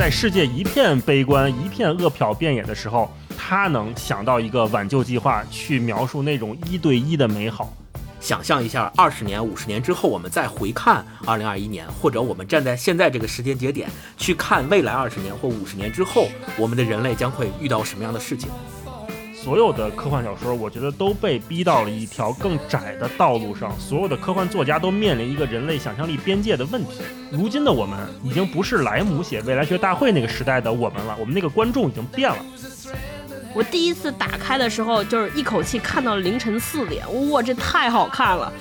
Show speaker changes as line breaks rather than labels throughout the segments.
在世界一片悲观、一片恶殍遍野的时候，他能想到一个挽救计划，去描述那种一对一的美好。
想象一下，二十年、五十年之后，我们再回看二零二一年，或者我们站在现在这个时间节点去看未来二十年或五十年之后，我们的人类将会遇到什么样的事情？
所有的科幻小说，我觉得都被逼到了一条更窄的道路上。所有的科幻作家都面临一个人类想象力边界的问题。如今的我们已经不是莱姆写《未来学大会》那个时代的我们了，我们那个观众已经变了。
我第一次打开的时候，就是一口气看到了凌晨四点，哇，这太好看了！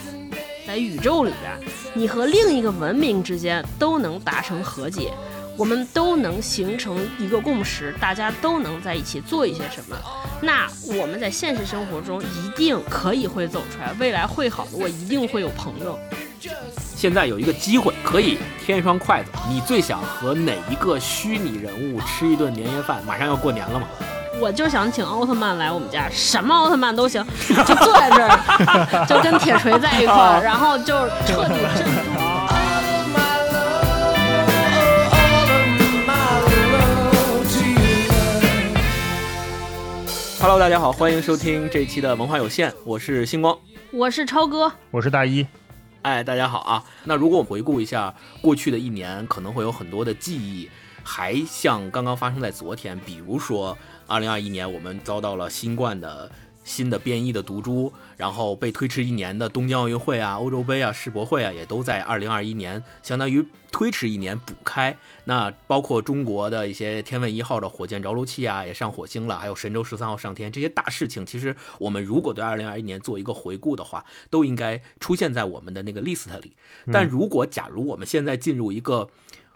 在宇宙里边，你和另一个文明之间都能达成和解，我们都能形成一个共识，大家都能在一起做一些什么。那我们在现实生活中一定可以会走出来，未来会好的，我一定会有朋友。
现在有一个机会可以添一双筷子，你最想和哪一个虚拟人物吃一顿年夜饭？马上要过年了嘛。
我就想请奥特曼来我们家，什么奥特曼都行，就坐在这儿，就跟铁锤在一块儿，然后就彻底镇住。
Hello，大家好，欢迎收听这期的文化有限，我是星光，
我是超哥，
我是大一。
哎，大家好啊！那如果我们回顾一下过去的一年，可能会有很多的记忆，还像刚刚发生在昨天，比如说。二零二一年，我们遭到了新冠的新的变异的毒株，然后被推迟一年的东京奥运会啊、欧洲杯啊、世博会啊，也都在二零二一年相当于推迟一年补开。那包括中国的一些天问一号的火箭着陆器啊，也上火星了，还有神舟十三号上天这些大事情，其实我们如果对二零二一年做一个回顾的话，都应该出现在我们的那个 list 里。但如果假如我们现在进入一个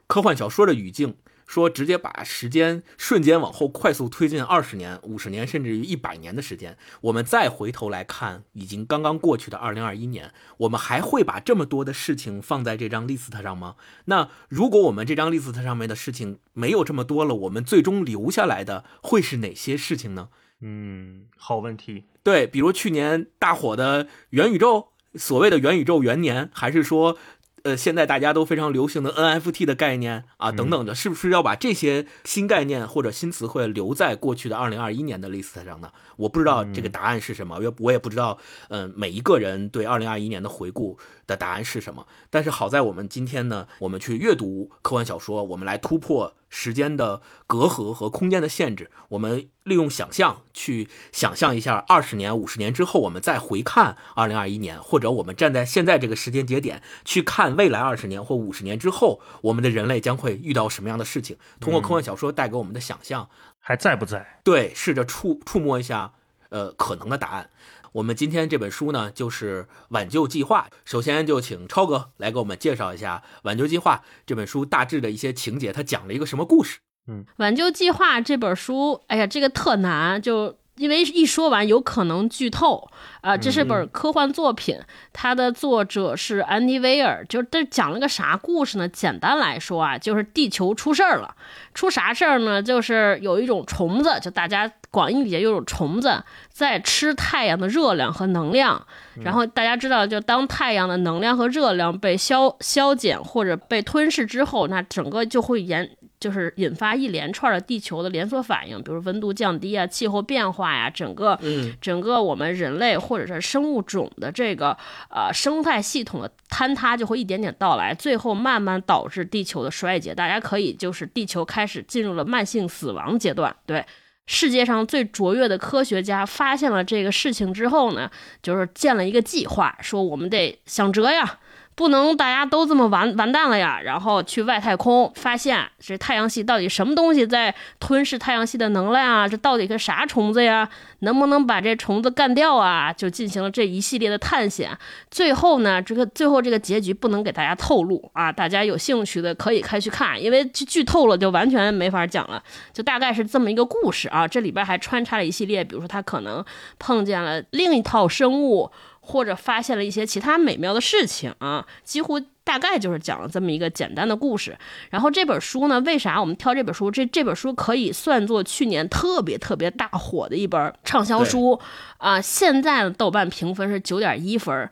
科幻小说的语境，说直接把时间瞬间往后快速推进二十年、五十年，甚至于一百年的时间，我们再回头来看已经刚刚过去的二零二一年，我们还会把这么多的事情放在这张 list 上吗？那如果我们这张 list 上面的事情没有这么多了，我们最终留下来的会是哪些事情呢？
嗯，好问题。
对，比如去年大火的元宇宙，所谓的元宇宙元年，还是说？呃，现在大家都非常流行的 NFT 的概念啊，等等的，是不是要把这些新概念或者新词汇留在过去的二零二一年的 list 上呢？我不知道这个答案是什么，我我也不知道，嗯，每一个人对二零二一年的回顾的答案是什么。但是好在我们今天呢，我们去阅读科幻小说，我们来突破。时间的隔阂和空间的限制，我们利用想象去想象一下，二十年、五十年之后，我们再回看二零二一年，或者我们站在现在这个时间节点去看未来二十年或五十年之后，我们的人类将会遇到什么样的事情？通过科幻小说带给我们的想象，
还在不在？
对，试着触触摸一下，呃，可能的答案。我们今天这本书呢，就是《挽救计划》。首先就请超哥来给我们介绍一下《挽救计划》这本书大致的一些情节，它讲了一个什么故事？
嗯，《
挽救计划》这本书，哎呀，这个特难，就因为一说完有可能剧透啊。这是本科幻作品，它的作者是安迪·威尔，就这讲了个啥故事呢？简单来说啊，就是地球出事儿了，出啥事儿呢？就是有一种虫子，就大家。广义理解，有种虫子在吃太阳的热量和能量，然后大家知道，就当太阳的能量和热量被消消减或者被吞噬之后，那整个就会延，就是引发一连串的地球的连锁反应，比如温度降低啊、气候变化呀，整个整个我们人类或者是生物种的这个呃生态系统的坍塌就会一点点到来，最后慢慢导致地球的衰竭。大家可以就是地球开始进入了慢性死亡阶段，对。世界上最卓越的科学家发现了这个事情之后呢，就是建了一个计划，说我们得想辙呀。不能大家都这么完完蛋了呀！然后去外太空发现这太阳系到底什么东西在吞噬太阳系的能量啊？这到底是啥虫子呀？能不能把这虫子干掉啊？就进行了这一系列的探险。最后呢，这个最后这个结局不能给大家透露啊！大家有兴趣的可以开去看，因为剧透了就完全没法讲了。就大概是这么一个故事啊！这里边还穿插了一系列，比如说他可能碰见了另一套生物。或者发现了一些其他美妙的事情啊，几乎大概就是讲了这么一个简单的故事。然后这本书呢，为啥我们挑这本书？这这本书可以算作去年特别特别大火的一本畅销书啊。现在的豆瓣评分是九点一分。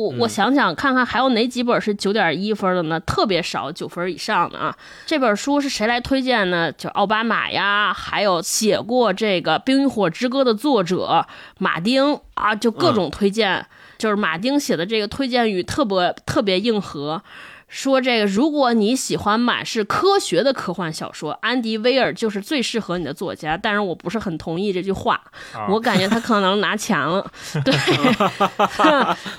我我想想看看还有哪几本是九点一分的呢？特别少，九分以上的啊。这本书是谁来推荐呢？就奥巴马呀，还有写过这个《冰与火之歌》的作者马丁啊，就各种推荐。就是马丁写的这个推荐语特别特别硬核。说这个，如果你喜欢满是科学的科幻小说，安迪威尔就是最适合你的作家。但是我不是很同意这句话，我感觉他可能拿钱了。对，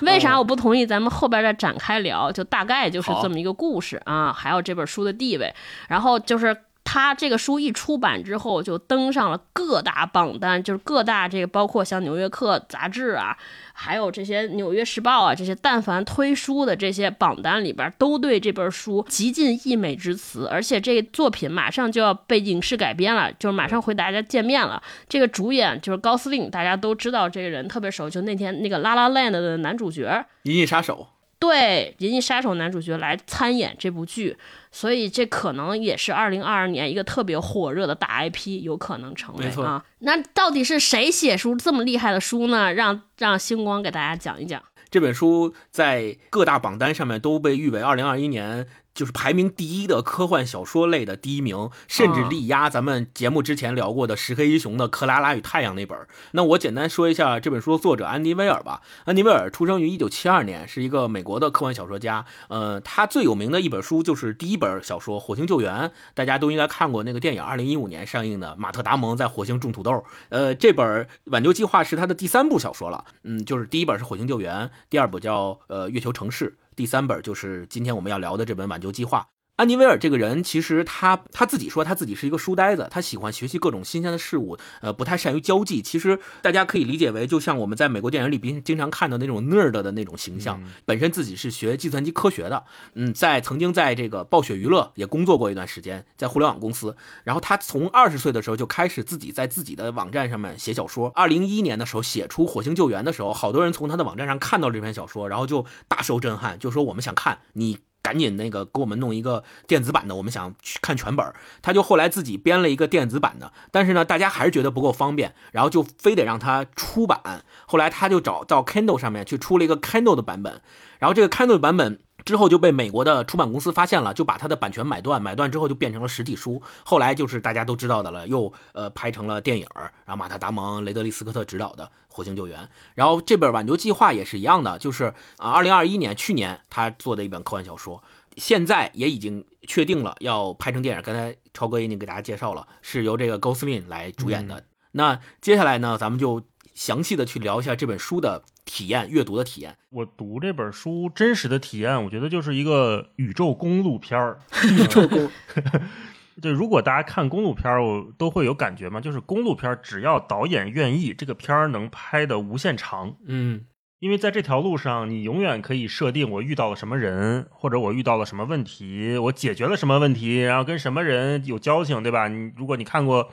为啥我不同意？咱们后边再展开聊。就大概就是这么一个故事啊，还有这本书的地位。然后就是他这个书一出版之后，就登上了各大榜单，就是各大这个包括像《纽约客》杂志啊。还有这些《纽约时报》啊，这些但凡推书的这些榜单里边，都对这本书极尽溢美之词。而且这个作品马上就要被影视改编了，就是马上回大家见面了。这个主演就是高司令，大家都知道这个人特别熟，就那天那个《拉拉 land》的男主角《
银翼杀手》。
对，《银翼杀手》男主角来参演这部剧，所以这可能也是二零二二年一个特别火热的大 IP，有可能成为啊。那到底是谁写书这么厉害的书呢？让让星光给大家讲一讲。
这本书在各大榜单上面都被誉为二零二一年。就是排名第一的科幻小说类的第一名，甚至力压咱们节目之前聊过的《石黑一雄的克拉拉与太阳》那本。那我简单说一下这本书的作者安迪威尔吧。安迪威尔出生于一九七二年，是一个美国的科幻小说家。呃，他最有名的一本书就是第一本小说《火星救援》，大家都应该看过那个电影，二零一五年上映的马特达蒙在火星种土豆。呃，这本《挽救计划》是他的第三部小说了。嗯，就是第一本是《火星救援》，第二部叫呃《月球城市》。第三本就是今天我们要聊的这本《挽救计划》。安妮威尔这个人，其实他他自己说他自己是一个书呆子，他喜欢学习各种新鲜的事物，呃，不太善于交际。其实大家可以理解为，就像我们在美国电影里边经常看到那种 nerd 的那种形象。本身自己是学计算机科学的，嗯，在曾经在这个暴雪娱乐也工作过一段时间，在互联网公司。然后他从二十岁的时候就开始自己在自己的网站上面写小说。二零一一年的时候写出《火星救援》的时候，好多人从他的网站上看到这篇小说，然后就大受震撼，就说我们想看你。赶紧那个给我们弄一个电子版的，我们想去看全本。他就后来自己编了一个电子版的，但是呢，大家还是觉得不够方便，然后就非得让他出版。后来他就找到 Kindle 上面去出了一个 Kindle 的版本，然后这个 Kindle 版本。之后就被美国的出版公司发现了，就把它的版权买断，买断之后就变成了实体书。后来就是大家都知道的了，又呃拍成了电影，然后马特·达蒙、雷德利·斯科特执导的《火星救援》。然后这本《挽救计划》也是一样的，就是啊，二零二一年去年他做的一本科幻小说，现在也已经确定了要拍成电影。刚才超哥已经给大家介绍了，是由这个高斯林来主演的。那接下来呢，咱们就详细的去聊一下这本书的。体验阅读的体验，
我读这本书真实的体验，我觉得就是一个宇宙公路片儿。
宇宙公，
对，如果大家看公路片儿，我都会有感觉嘛，就是公路片儿，只要导演愿意，这个片儿能拍的无限长。
嗯，
因为在这条路上，你永远可以设定我遇到了什么人，或者我遇到了什么问题，我解决了什么问题，然后跟什么人有交情，对吧？你如果你看过。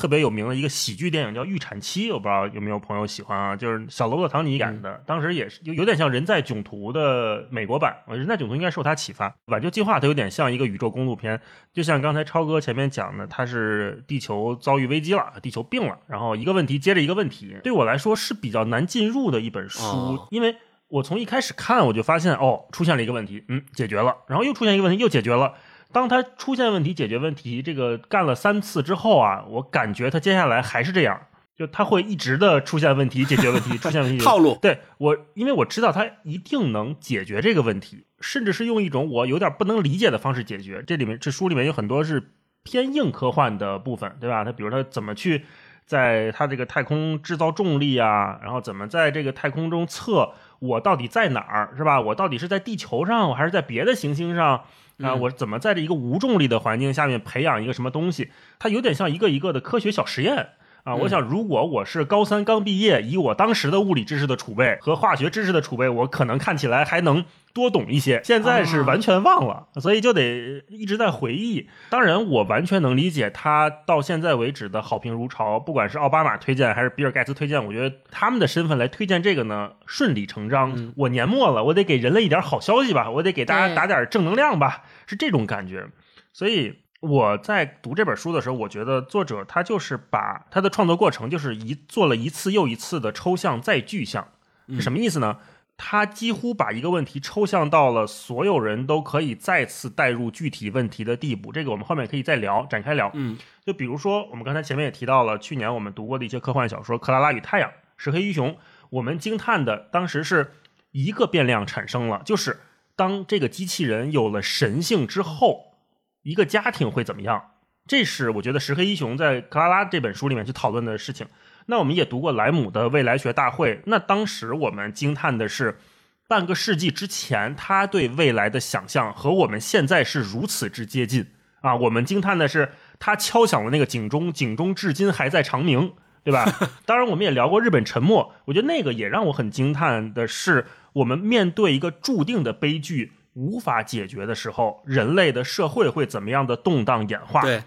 特别有名的一个喜剧电影叫《预产期》，我不知道有没有朋友喜欢啊？就是小罗伯特·唐尼演的，当时也是有有点像《人在囧途》的美国版。《人在囧途》应该受他启发。挽救计划它有点像一个宇宙公路片，就像刚才超哥前面讲的，它是地球遭遇危机了，地球病了，然后一个问题接着一个问题。对我来说是比较难进入的一本书，因为我从一开始看我就发现，哦，出现了一个问题，嗯，解决了，然后又出现一个问题，又解决了。当他出现问题、解决问题，这个干了三次之后啊，我感觉他接下来还是这样，就他会一直的出现问题、解决问题、出现问题。
套路。
对我，因为我知道他一定能解决这个问题，甚至是用一种我有点不能理解的方式解决。这里面这书里面有很多是偏硬科幻的部分，对吧？他比如他怎么去在他这个太空制造重力啊，然后怎么在这个太空中测我到底在哪儿，是吧？我到底是在地球上，我还是在别的行星上？啊，我怎么在这一个无重力的环境下面培养一个什么东西？它有点像一个一个的科学小实验啊！我想，如果我是高三刚毕业，以我当时的物理知识的储备和化学知识的储备，我可能看起来还能。多懂一些，现在是完全忘了，所以就得一直在回忆。当然，我完全能理解他到现在为止的好评如潮，不管是奥巴马推荐还是比尔盖茨推荐，我觉得他们的身份来推荐这个呢，顺理成章。我年末了，我得给人类一点好消息吧，我得给大家打点正能量吧，是这种感觉。所以我在读这本书的时候，我觉得作者他就是把他的创作过程就是一做了一次又一次的抽象再具象，是什么意思呢？他几乎把一个问题抽象到了所有人都可以再次带入具体问题的地步。这个我们后面可以再聊，展开聊。
嗯，
就比如说我们刚才前面也提到了，去年我们读过的一些科幻小说《克拉拉与太阳》《石黑一雄》，我们惊叹的当时是一个变量产生了，就是当这个机器人有了神性之后，一个家庭会怎么样？这是我觉得石黑一雄在《克拉拉》这本书里面去讨论的事情。那我们也读过莱姆的未来学大会，那当时我们惊叹的是，半个世纪之前他对未来的想象和我们现在是如此之接近啊！我们惊叹的是他敲响了那个警钟，警钟至今还在长鸣，对吧？当然，我们也聊过日本沉没，我觉得那个也让我很惊叹的是，我们面对一个注定的悲剧无法解决的时候，人类的社会会怎么样的动荡演化？
对。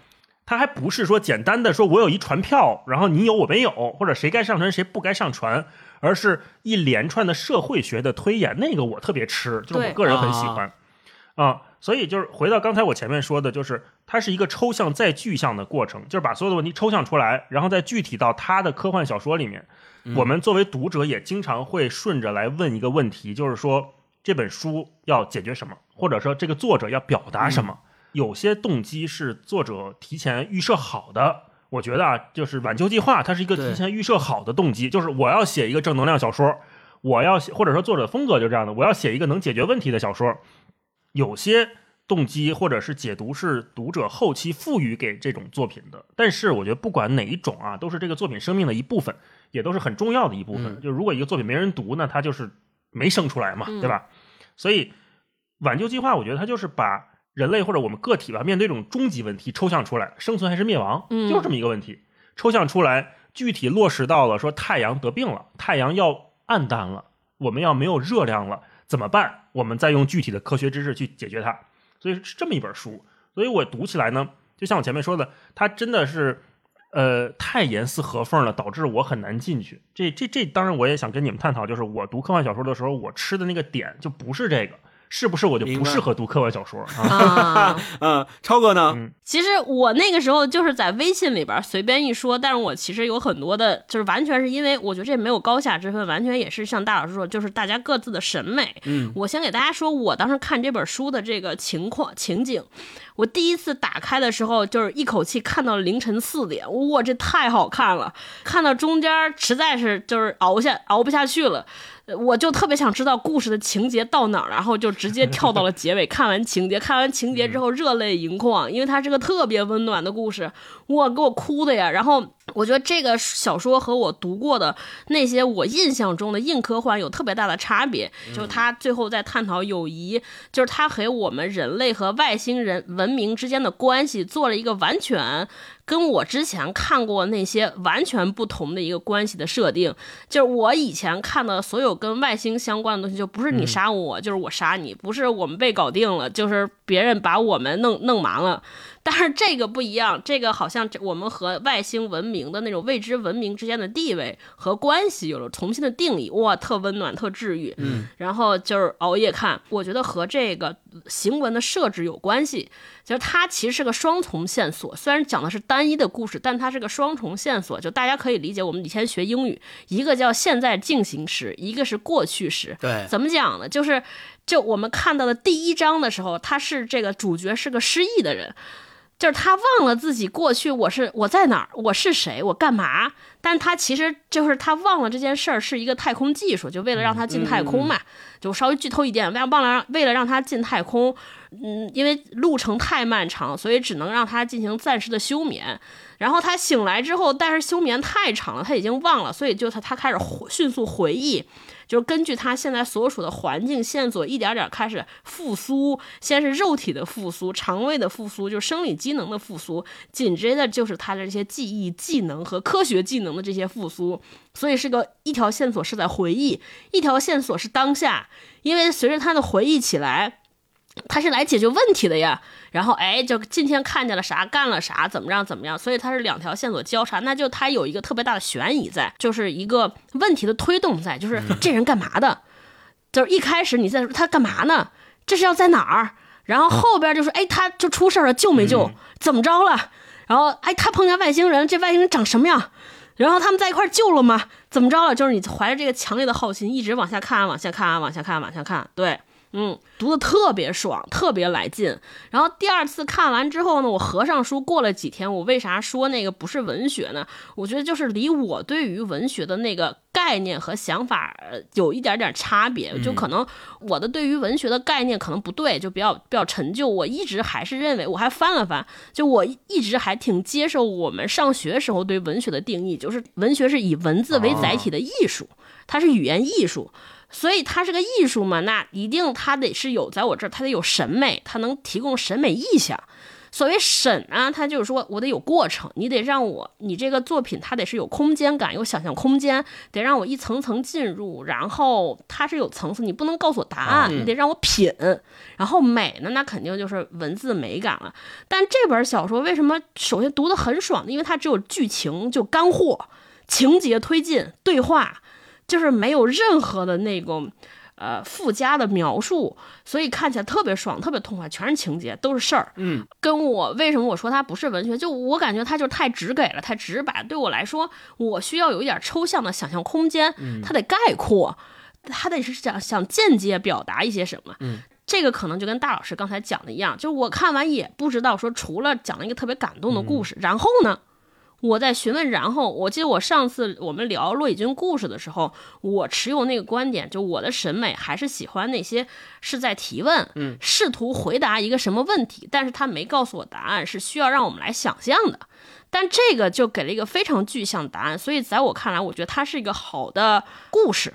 它还不是说简单的说，我有一船票，然后你有我没有，或者谁该上船谁不该上船，而是一连串的社会学的推演。那个我特别吃，就是我个人很喜欢啊。所以就是回到刚才我前面说的，就是它是一个抽象再具象的过程，就是把所有的问题抽象出来，然后再具体到他的科幻小说里面。我们作为读者也经常会顺着来问一个问题，就是说这本书要解决什么，或者说这个作者要表达什么。有些动机是作者提前预设好的，我觉得啊，就是挽救计划，它是一个提前预设好的动机，就是我要写一个正能量小说，我要写，或者说作者风格就这样的，我要写一个能解决问题的小说。有些动机或者是解读是读者后期赋予给这种作品的，但是我觉得不管哪一种啊，都是这个作品生命的一部分，也都是很重要的一部分。就如果一个作品没人读，那它就是没生出来嘛，对吧？所以挽救计划，我觉得它就是把。人类或者我们个体吧，面对这种终极问题，抽象出来，生存还是灭亡，就是这么一个问题，抽象出来，具体落实到了说太阳得病了，太阳要暗淡了，我们要没有热量了，怎么办？我们再用具体的科学知识去解决它。所以是这么一本书，所以我读起来呢，就像我前面说的，它真的是，呃，太严丝合缝了，导致我很难进去。这这这，当然我也想跟你们探讨，就是我读科幻小说的时候，我吃的那个点就不是这个。是不是我就不适合读科幻小说
啊？
嗯，超哥呢？
其实我那个时候就是在微信里边随便一说，但是我其实有很多的，就是完全是因为我觉得这没有高下之分，完全也是像大老师说，就是大家各自的审美。
嗯，
我先给大家说我当时看这本书的这个情况情景。我第一次打开的时候，就是一口气看到凌晨四点，哇，这太好看了！看到中间实在是就是熬下熬不下去了。我就特别想知道故事的情节到哪儿，然后就直接跳到了结尾。看完情节，看完情节之后热泪盈眶，因为它是个特别温暖的故事，哇，给我哭的呀！然后我觉得这个小说和我读过的那些我印象中的硬科幻有特别大的差别，就是他最后在探讨友谊，就是他和我们人类和外星人文明之间的关系做了一个完全。跟我之前看过那些完全不同的一个关系的设定，就是我以前看的所有跟外星相关的东西，就不是你杀我，就是我杀你，不是我们被搞定了，就是别人把我们弄弄麻了。但是这个不一样，这个好像我们和外星文明的那种未知文明之间的地位和关系有了重新的定义，哇，特温暖，特治愈。
嗯，
然后就是熬夜看，我觉得和这个行文的设置有关系，就是它其实是个双重线索，虽然讲的是单一的故事，但它是个双重线索，就大家可以理解，我们以前学英语，一个叫现在进行时，一个是过去时。
对，
怎么讲呢？就是就我们看到的第一章的时候，他是这个主角是个失忆的人。就是他忘了自己过去我是我在哪儿我是谁我干嘛？但他其实就是他忘了这件事儿是一个太空技术，就为了让他进太空嘛。就稍微剧透一点，为忘了让为了让他进太空，嗯，因为路程太漫长，所以只能让他进行暂时的休眠。然后他醒来之后，但是休眠太长了，他已经忘了，所以就他他开始迅速回忆。就是根据他现在所处的环境线索，一点点开始复苏。先是肉体的复苏，肠胃的复苏，就生理机能的复苏。紧接着就是他的这些记忆、技能和科学技能的这些复苏。所以是个一条线索是在回忆，一条线索是当下。因为随着他的回忆起来。他是来解决问题的呀，然后哎，就今天看见了啥，干了啥，怎么样怎么样，所以它是两条线索交叉，那就它有一个特别大的悬疑在，就是一个问题的推动在，就是这人干嘛的？就是一开始你在说他干嘛呢？这是要在哪儿？然后后边就说，哎，他就出事了，救没救？怎么着了？然后哎，他碰见外星人，这外星人长什么样？然后他们在一块儿救了吗？怎么着了？就是你怀着这个强烈的好奇，一直往下看，往下看，往下看，往下看，对。嗯，读的特别爽，特别来劲。然后第二次看完之后呢，我合上书，过了几天，我为啥说那个不是文学呢？我觉得就是离我对于文学的那个概念和想法有一点点差别，就可能我的对于文学的概念可能不对，就比较比较陈旧。我一直还是认为，我还翻了翻，就我一直还挺接受我们上学时候对文学的定义，就是文学是以文字为载体的艺术，它是语言艺术。所以它是个艺术嘛，那一定它得是有在我这儿，它得有审美，它能提供审美意象。所谓审啊，它就是说我得有过程，你得让我，你这个作品它得是有空间感，有想象空间，得让我一层层进入，然后它是有层次，你不能告诉我答案，你得让我品。然后美呢，那肯定就是文字美感了。但这本小说为什么首先读得很爽呢？因为它只有剧情，就干货，情节推进，对话。就是没有任何的那种，呃，附加的描述，所以看起来特别爽，特别痛快，全是情节，都是事儿。
嗯，
跟我为什么我说它不是文学？就我感觉它就太直给了，太直白。对我来说，我需要有一点抽象的想象空间，它得概括，它得是想想间接表达一些什么。
嗯，
这个可能就跟大老师刚才讲的一样，就是我看完也不知道说，除了讲了一个特别感动的故事，然后呢？我在询问，然后我记得我上次我们聊骆以军故事的时候，我持有那个观点，就我的审美还是喜欢那些是在提问，
嗯，
试图回答一个什么问题，但是他没告诉我答案，是需要让我们来想象的。但这个就给了一个非常具象答案，所以在我看来，我觉得它是一个好的故事，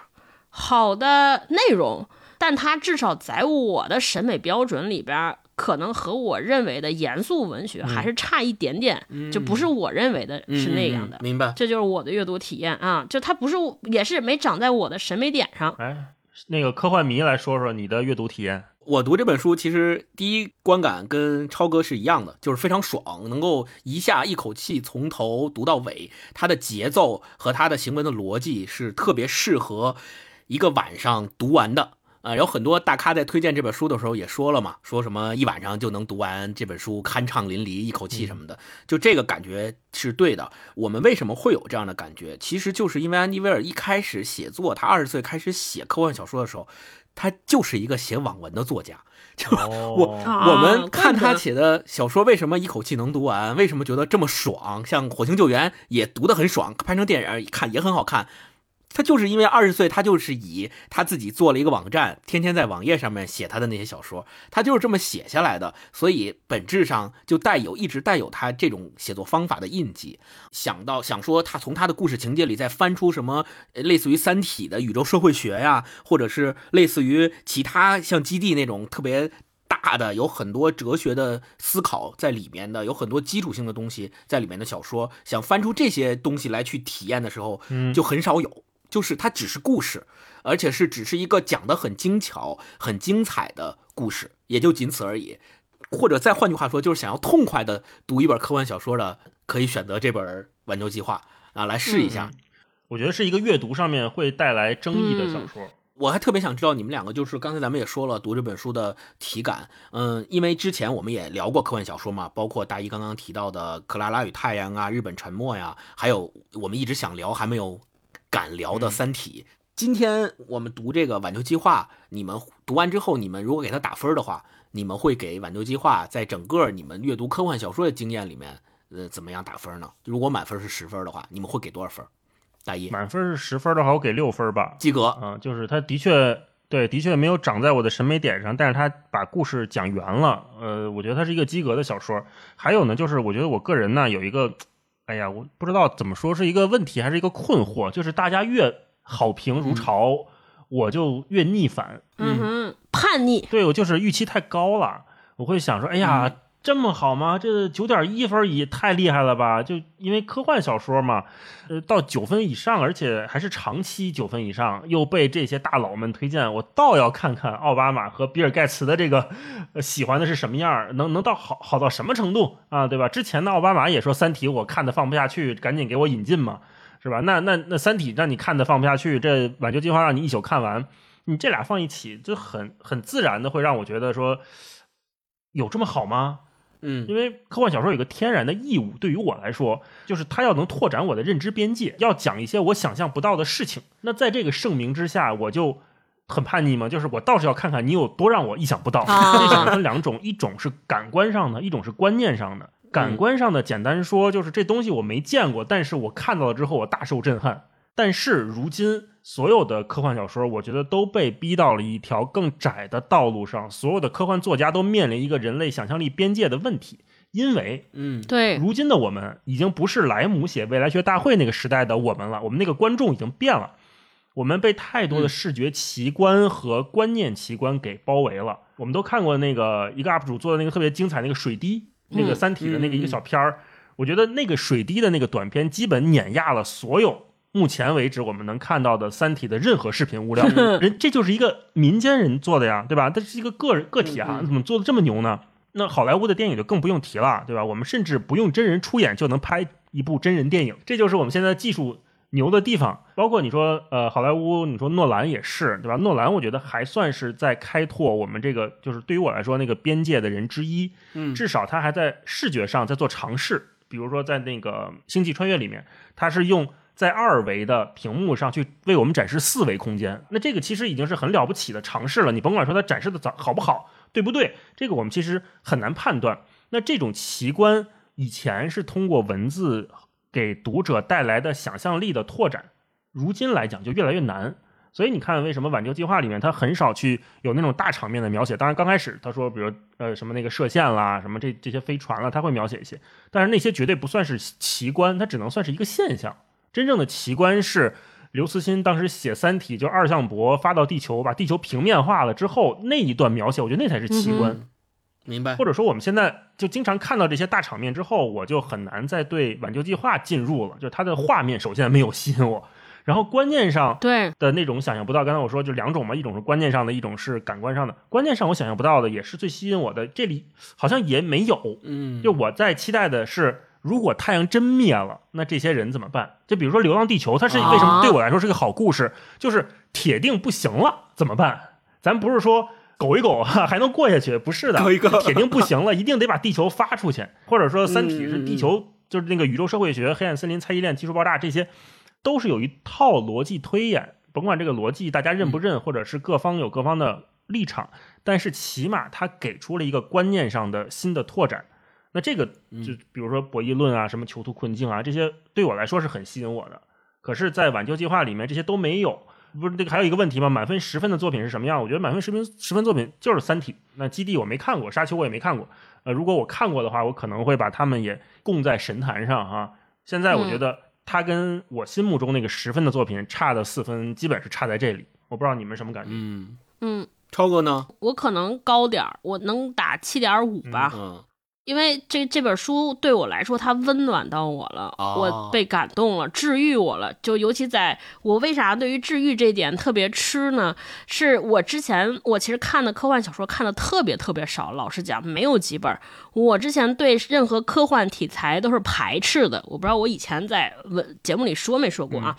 好的内容，但它至少在我的审美标准里边。可能和我认为的严肃文学还是差一点点，就不是我认为的是那样的。
明白，
这就是我的阅读体验啊！就它不是，也是没长在我的审美点上。
哎，那个科幻迷来说说你的阅读体验。
我读这本书，其实第一观感跟超哥是一样的，就是非常爽，能够一下一口气从头读到尾。它的节奏和它的行文的逻辑是特别适合一个晚上读完的。呃，有很多大咖在推荐这本书的时候也说了嘛，说什么一晚上就能读完这本书，酣畅淋漓，一口气什么的，就这个感觉是对的。我们为什么会有这样的感觉？其实就是因为安迪威尔一开始写作，他二十岁开始写科幻小说的时候，他就是一个写网文的作家。就我我们看他写的小说，为什么一口气能读完？为什么觉得这么爽？像《火星救援》也读得很爽，拍成电影看也很好看。他就是因为二十岁，他就是以他自己做了一个网站，天天在网页上面写他的那些小说，他就是这么写下来的，所以本质上就带有一直带有他这种写作方法的印记。想到想说他从他的故事情节里再翻出什么类似于《三体》的宇宙社会学呀，或者是类似于其他像《基地》那种特别大的、有很多哲学的思考在里面的、有很多基础性的东西在里面的小说，想翻出这些东西来去体验的时候，就很少有。就是它只是故事，而且是只是一个讲的很精巧、很精彩的故事，也就仅此而已。或者再换句话说，就是想要痛快的读一本科幻小说的，可以选择这本《挽救计划》啊，来试一下。
我觉得是一个阅读上面会带来争议的小说。
我还特别想知道你们两个，就是刚才咱们也说了读这本书的体感。嗯，因为之前我们也聊过科幻小说嘛，包括大一刚刚提到的《克拉拉与太阳》啊，《日本沉没》呀，还有我们一直想聊还没有。敢聊的《三体》，今天我们读这个《挽救计划》，你们读完之后，你们如果给他打分的话，你们会给《挽救计划》在整个你们阅读科幻小说的经验里面，呃，怎么样打分呢？如果满分是十分的话，你们会给多少分？大一
满分是十分的话，我给六分吧，
及格。
嗯，就是他的确对，的确没有长在我的审美点上，但是他把故事讲圆了，呃，我觉得它是一个及格的小说。还有呢，就是我觉得我个人呢有一个。哎呀，我不知道怎么说是一个问题还是一个困惑，就是大家越好评如潮，我就越逆反，
嗯哼，叛逆，
对我就是预期太高了，我会想说，哎呀。这么好吗？这九点一分也太厉害了吧！就因为科幻小说嘛，呃，到九分以上，而且还是长期九分以上，又被这些大佬们推荐，我倒要看看奥巴马和比尔盖茨的这个喜欢的是什么样，能能到好好到什么程度啊？对吧？之前的奥巴马也说《三体》我看的放不下去，赶紧给我引进嘛，是吧？那那那《三体》让你看的放不下去，这《挽救计划》让你一宿看完，你这俩放一起，就很很自然的会让我觉得说，有这么好吗？
嗯
因为科幻小说有一个天然的义务，对于我来说，就是它要能拓展我的认知边界，要讲一些我想象不到的事情。那在这个盛名之下，我就很叛逆嘛，就是我倒是要看看你有多让我意想不到。
啊
这想分两种，一种是感官上的，一种是观念上的。感官上的，简单说就是这东西我没见过，但是我看到了之后我大受震撼。但是如今所有的科幻小说，我觉得都被逼到了一条更窄的道路上，所有的科幻作家都面临一个人类想象力边界的问题，因为
嗯。
对，
如今的我们已经不是莱姆写未来学大会那个时代的我们了，我们那个观众已经变了，我们被太多的视觉奇观和观念奇观给包围了。我们都看过那个一个 UP 主做的那个特别精彩那个水滴，那个《三体》的那个一个小片儿，我觉得那个水滴的那个短片基本碾压了所有。目前为止，我们能看到的《三体》的任何视频物料，人这就是一个民间人做的呀，对吧？这是一个个人个体啊，怎么做的这么牛呢？那好莱坞的电影就更不用提了，对吧？我们甚至不用真人出演就能拍一部真人电影，这就是我们现在技术牛的地方。包括你说，呃，好莱坞，你说诺兰也是，对吧？诺兰我觉得还算是在开拓我们这个，就是对于我来说那个边界的人之一。
嗯
至少他还在视觉上在做尝试，比如说在那个《星际穿越》里面，他是用在二维的屏幕上去为我们展示四维空间。那这个其实已经是很了不起的尝试了。你甭管说它展示的早好不好，对不对？这个我们其实很难判断。那这种奇观以前是通过文字给读者带来的想象力的拓展，如今来讲就越来越难。所以你看，为什么挽救计划里面它很少去有那种大场面的描写？当然，刚开始他说，比如呃什么那个射线啦，什么这这些飞船啦，他会描写一些，但是那些绝对不算是奇观，它只能算是一个现象。真正的奇观是刘慈欣当时写《三体》，就二向箔发到地球，把地球平面化了之后那一段描写，我觉得那才是奇观。
明白
或者说我们现在就经常看到这些大场面之后，我就很难再对挽救计划进入了，就是它的画面首先没有吸引我，然后观念上
对，
的那种想象不到。刚才我说就两种嘛，一种是观念上的，一种是感官上的。观念上我想象不到的，也是最吸引我的。这里好像也没有。
嗯
就我在期待的是，如果太阳真灭了，那这些人怎么办？就比如说《流浪地球》，它是为什么
啊
对我来说是个好故事？就是铁定不行了，怎么办？咱不是说。苟一苟哈还能过下去，不是的，铁定不行了，一定得把地球发出去，或者说《三体》是地球，就是那个宇宙社会学、黑暗森林、猜疑链、技术爆炸这些，都是有一套逻辑推演，甭管这个逻辑大家认不认，或者是各方有各方的立场，但是起码它给出了一个观念上的新的拓展。那这个就比如说博弈论啊，什么囚徒困境啊，这些对我来说是很吸引我的。可是，在挽救计划里面，这些都没有。不是那个还有一个问题吗？满分十分的作品是什么样？我觉得满分十分十分作品就是《三体》。那《基地》我没看过，《沙丘》我也没看过。呃，如果我看过的话，我可能会把他们也供在神坛上哈。现在我觉得它跟我心目中那个十分的作品差的四分，基本是差在这里。我不知道你们什么感觉？
嗯，
嗯，
超哥呢？
我可能高点儿，我能打七点五吧。
嗯
因为这这本书对我来说，它温暖到我了，
哦
我被感动了，治愈我了。就尤其在我为啥对于治愈这点特别痴呢？是我之前我其实看的科幻小说看的特别特别少，老实讲没有几本。我之前对任何科幻题材都是排斥的，我不知道我以前在文节目里说没说过啊？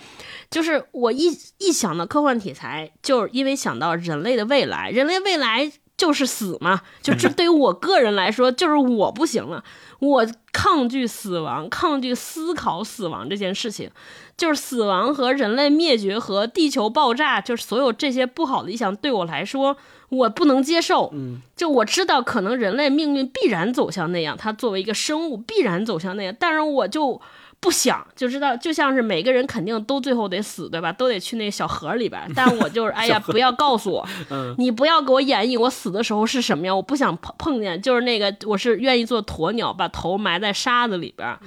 就是我一一想到科幻题材，就是因为想到人类的未来，人类未来就是死嘛，就这对于我个人来说，就是我不行了，我抗拒死亡，抗拒思考死亡这件事情，就是死亡和人类灭绝和地球爆炸，就是所有这些不好的理想对我来说，我不能接受。
嗯，
就我知道可能人类命运必然走向那样，它作为一个生物必然走向那样，但是我就。不想就知道，就像是每个人肯定都最后得死，对吧？都得去那个小河里边。但我就是，哎呀，不要告诉我，
嗯
你不要给我演绎我死的时候是什么样，我不想碰碰见。就是那个，我是愿意做鸵鸟，把头埋在沙子里边。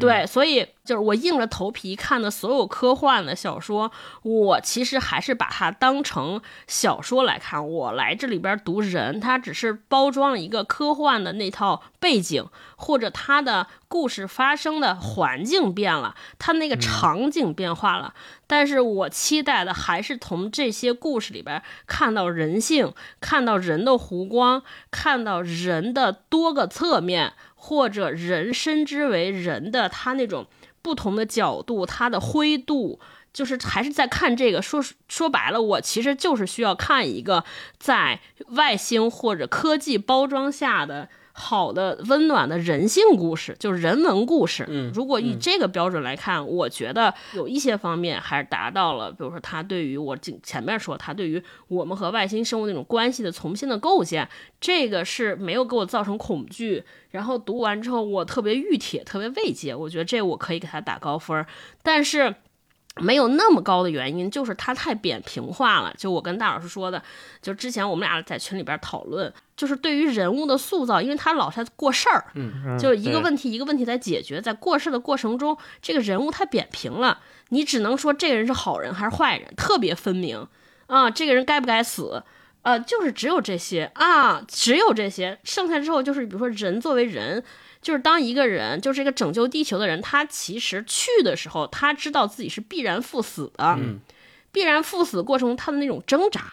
对，所以就是我硬着头皮看的所有科幻的小说，我其实还是把它当成小说来看。我来这里边读人，它只是包装了一个科幻的那套背景，或者它的故事发生的环境变了，它那个场景变化了。但是我期待的还是从这些故事里边看到人性，看到人的弧光，看到人的多个侧面，或者人深知为人的他那种不同的角度，它的灰度。就是还是在看这个，说说白了，我其实就是需要看一个在外星或者科技包装下的好的、温暖的人性故事，就是人文故事。
嗯
如果以
嗯
这个标准来看，我觉得有一些方面还是达到了，比如说他对于我前前面说他对于我们和外星生物那种关系的重新的构建，这个是没有给我造成恐惧。然后读完之后，我特别熨帖，特别慰藉，我觉得这我可以给他打高分。但是没有那么高的原因，就是它太扁平化了。就我跟大老师说的，就之前我们俩在群里边讨论，就是对于人物的塑造，因为他老是在过事儿，
嗯
就一个问题一个问题在解决，在过事的过程中，这个人物太扁平了，你只能说这个人是好人还是坏人，特别分明啊，这个人该不该死？呃，就是只有这些啊，只有这些，剩下之后就是比如说人作为人，就是当一个人就是一个拯救地球的人，他其实去的时候，他知道自己是必然赴死的，
嗯
必然赴死过程他的那种挣扎，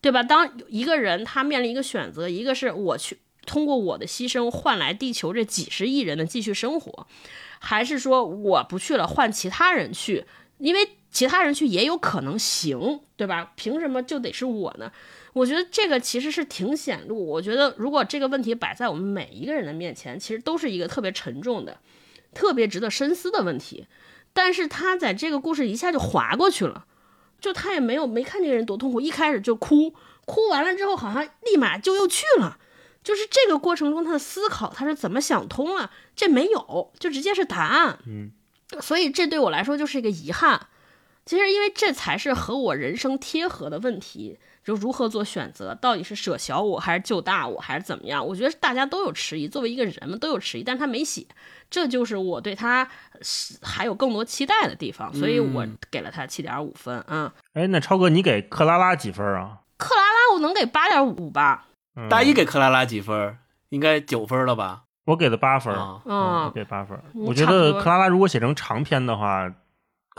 对吧？当一个人他面临一个选择，一个是我去通过我的牺牲换来地球这几十亿人的继续生活，还是说我不去了换其他人去？因为其他人去也有可能行，对吧？凭什么就得是我呢？我觉得这个其实是挺显露。我觉得如果这个问题摆在我们每一个人的面前，其实都是一个特别沉重的、特别值得深思的问题。但是他在这个故事一下就划过去了，就他也没有没看这个人多痛苦，一开始就哭，哭完了之后好像立马就又去了。就是这个过程中他的思考，他是怎么想通了？这没有，就直接是答案。
嗯，
所以这对我来说就是一个遗憾。其实，因为这才是和我人生贴合的问题，就如何做选择，到底是舍小我还是救大我，还是怎么样？我觉得大家都有迟疑，作为一个人们，都有迟疑，但是他没写，这就是我对他是还有更多期待的地方，所以我
嗯
给了他七点五分。嗯，
哎，那超哥，你给克拉拉几分啊？
克拉拉我能给八点五吧？
嗯
大一给克拉拉几分？应该九分了吧？
我给的八分嗯，给八分我觉得克拉拉如果写成长篇的话，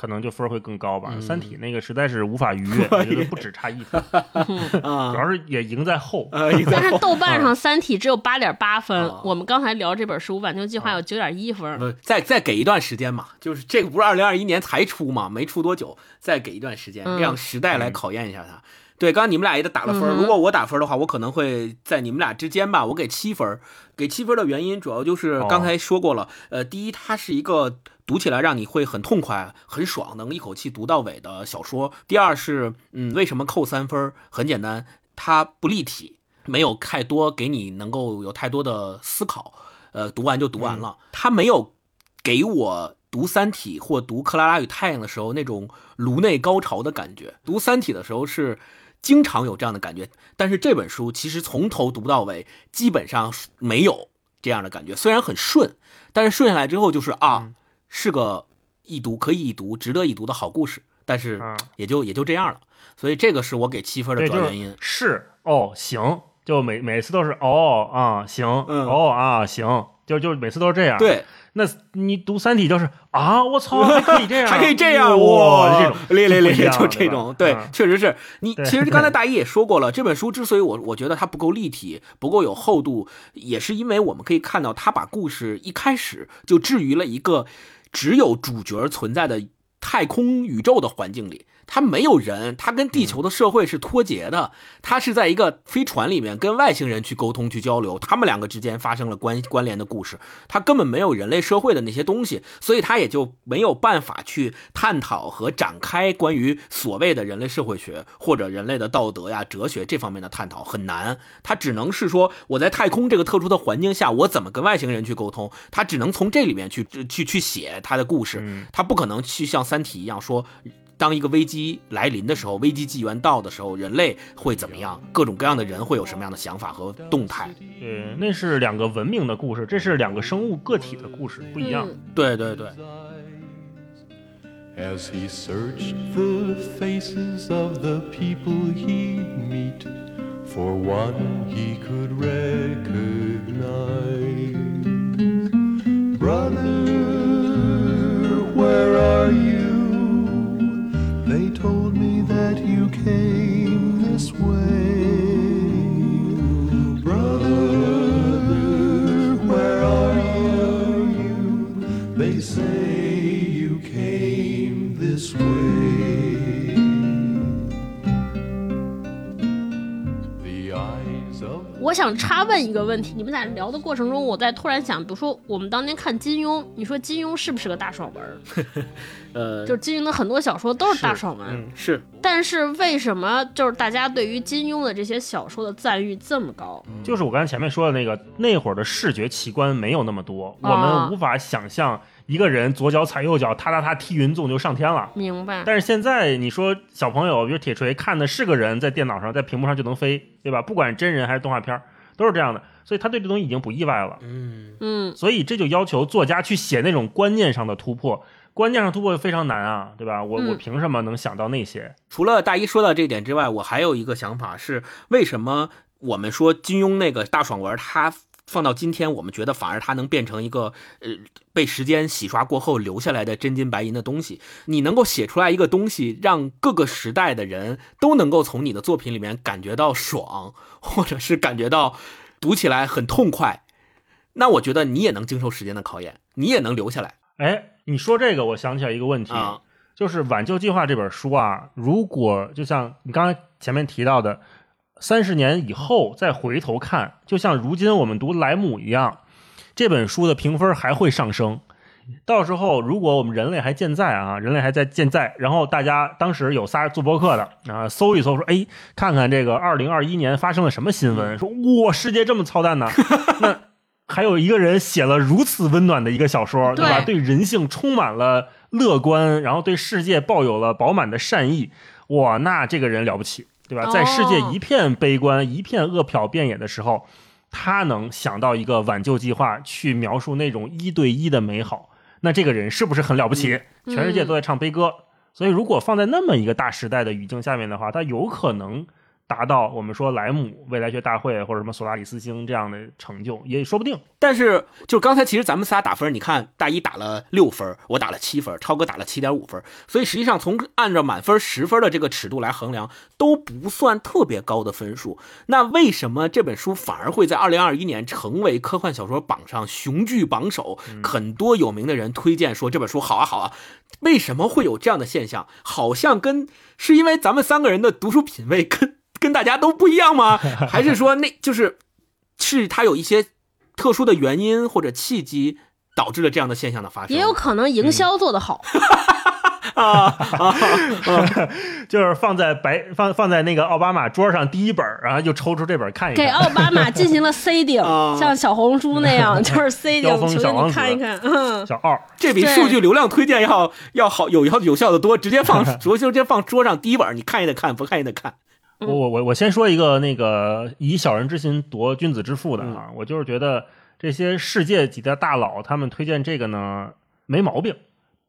可能就分儿会更高吧。
嗯
三体那个实在是无法逾越，我觉得不止差一分，主
啊，
要是也赢在后。
但是豆瓣上《三体》只有八点八分
啊，
我们刚才聊这本书《挽救计划》有九点一分。
不再再给一段时间嘛，就是这个不是二零二一年才出嘛，没出多久，再给一段时间，
嗯
让时代来考验一下它。对，刚刚你们俩也得打了分，
嗯
如果我打分的话，我可能会在你们俩之间吧，我给七分。给七分的原因主要就是
哦
刚才说过了，呃，第一，它是一个读起来让你会很痛快、很爽，能一口气读到尾的小说。第二是，嗯，为什么扣三分？很简单，它不立体，没有太多给你能够有太多的思考。呃，读完就读完了，它没有给我读《三体》或读《克拉拉与太阳》的时候那种颅内高潮的感觉。读《三体》的时候是经常有这样的感觉，但是这本书其实从头读到尾，基本上没有这样的感觉。虽然很顺，但是顺下来之后就是啊，
嗯
是个一读可以一读、值得一读的好故事，但是
啊
也就也就这样了。所以这个是我给七分的主要原因
是。是哦，行，就每每次都是哦啊行，
嗯
哦啊行，就就每次都是这样。，
对，
那你读《三体》就是啊，我操，还可以这样，
还可以这样
哇，这种
咧咧咧，
就不一样
就这种，对，
嗯
确实是你。其实刚才 大一也说过了，这本书之所以我我觉得它不够立体，不够有厚度，也是因为我们可以看到，他把故事一开始就置于了一个只有主角存在的太空宇宙的环境里。他没有人，他跟地球的社会是脱节的，他是在一个飞船里面跟外星人去沟通、去交流，他们两个之间发生了关关联的故事，他根本没有人类社会的那些东西，所以他也就没有办法去探讨和展开关于所谓的人类社会学或者人类的道德呀、哲学这方面的探讨，很难。他只能是说我在太空这个特殊的环境下，我怎么跟外星人去沟通，他只能从这里面去去去写他的故事，
嗯。
他不可能去像《三体》一样说。当一个危机来临的时候，危机纪元到的时候，人类会怎么样？各种各样的人会有什么样的想法和动态？
对，那是两个文明的故事，这是两个生物个体的故事，不一样。
嗯
对对对
，As he searched the faces of the people he'd meet, for one he could recognize. Brother, where are you? They told me that you came this way. Brother, where are you? They say you came this way.
我想插问一个问题，你们在聊的过程中，我在突然想，比如说我们当年看金庸，你说金庸是不是个大爽文儿？
呃，
就是金庸的很多小说都是大爽文，
嗯是
但是为什么就是大家对于金庸的这些小说的赞誉这么高？
就是我刚才前面说的那个，那会儿的视觉奇观没有那么多，我
啊
们无法想象一个人左脚踩右脚，踏踏踏踢云纵就上天了。
明白？
但是现在你说小朋友，比如铁锤看的是个人在电脑上，在屏幕上就能飞，对吧？不管真人还是动画片儿，都是这样的，所以他对这东西已经不意外了。
嗯
嗯，
所以这就要求作家去写那种观念上的突破，观念上突破非常难啊，对吧？我、
嗯
我凭什么能想到那些？
除了大一说到这一点之外，我还有一个想法是，为什么我们说金庸那个大爽文，它放到今天，我们觉得反而它能变成一个呃被时间洗刷过后留下来的真金白银的东西？你能够写出来一个东西，让各个时代的人都能够从你的作品里面感觉到爽，或者是感觉到读起来很痛快，那我觉得你也能经受时间的考验，你也能留下来
哎，你说这个，我想起来一个问题，
啊。
就是《挽救计划》这本书啊，如果就像你刚才前面提到的，三十年以后再回头看，就像如今我们读莱姆一样，这本书的评分还会上升。到时候，如果我们人类还健在啊，人类还在健在，然后大家当时有仨做播客的啊，搜一搜说，哎，看看这个二零二一年发生了什么新闻，说哇，世界这么操蛋呢？那还有一个人写了如此温暖的一个小说，对吧？对人性充满了乐观，然后对世界抱有了饱满的善意，哇，那这个人了不起，对吧？
哦
在世界一片悲观、一片恶殍遍野的时候，他能想到一个挽救计划，去描述那种一对一的美好，那这个人是不是很了不起？
嗯
全世界都在唱悲歌，所以如果放在那么一个大时代的语境下面的话，他有可能。达到我们说莱姆未来学大会或者什么索拉里斯星这样的成就，也说不定。
但是，就刚才其实咱们仨打分，你看大一打了六分，我打了七分，超哥打了七点五分，所以实际上从按照满分十分的这个尺度来衡量，都不算特别高的分数。那为什么这本书反而会在二零二一年成为科幻小说榜上雄踞榜首？很多有名的人推荐说这本书好啊好啊，为什么会有这样的现象？好像跟是因为咱们三个人的读书品味跟跟大家都不一样吗？还是说那就是是它有一些特殊的原因或者契机导致了这样的现象的发生？
也有可能营销做得好，
啊啊
就是放在白放放在那个奥巴马桌上第一本，然后就抽出这本看一看给。
奥巴马进行了 C 顶
啊，
像小红书那样，就是 C 顶，求求
小王子
你看一看，嗯，
小二，
这比数据流量推荐要要好有效有效的多，直接放直直接放桌上第一本，你看也得看，不看也得看。
我我我我先说一个那个以小人之心夺君子之腹的啊，我就是觉得这些世界级的大佬他们推荐这个呢没毛病，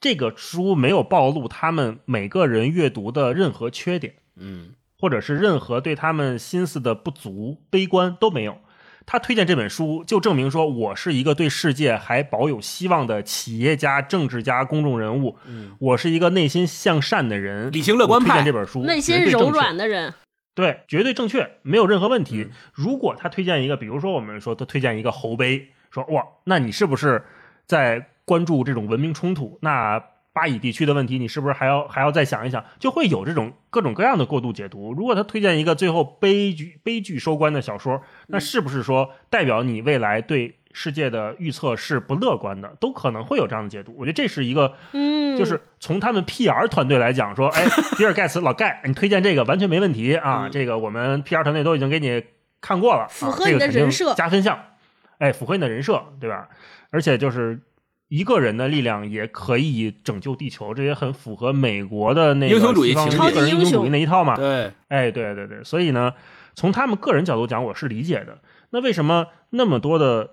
这个书没有暴露他们每个人阅读的任何缺点，
嗯。
或者是任何对他们心思的不足、悲观都没有。他推荐这本书，就证明说我是一个对世界还保有希望的企业家、政治家、公众人物。
嗯，
我是一个内心向善的人，
理性乐观派
推荐这本书，
内心柔软的人，
对，绝对正确，没有任何问题。
嗯
如果他推荐一个，比如说我们说他推荐一个侯杯，说哇，那你是不是在关注这种文明冲突？那巴以地区的问题，你是不是还要还要再想一想？就会有这种各种各样的过度解读。如果他推荐一个最后悲剧悲剧收官的小说，那是不是说代表你未来对世界的预测是不乐观的？都可能会有这样的解读。我觉得这是一个
嗯，
就是从他们 PR 团队来讲，说，哎，比尔盖茨老盖，你推荐这个完全没问题啊，
嗯
这个我们 PR 团队都已经给你看过了，
符合你的
啊这个肯定
人设
加分项，哎，符合你的人设，对吧？而且就是一个人的力量也可以拯救地球，这也很符合美国的那个
英雄主义
西方
情
节
个人英雄主义那一套嘛，
对，
哎，对对对，所以呢，从他们个人角度讲，我是理解的。那为什么那么多的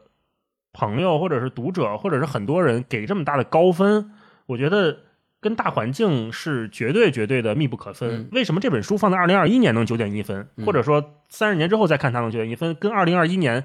朋友或者是读者或者是很多人给这么大的高分？我觉得跟大环境是绝对绝对的密不可分。
嗯
为什么这本书放在二零二一年能九点一分，
嗯
或者说三十年之后再看它能九点一分，跟二零二一年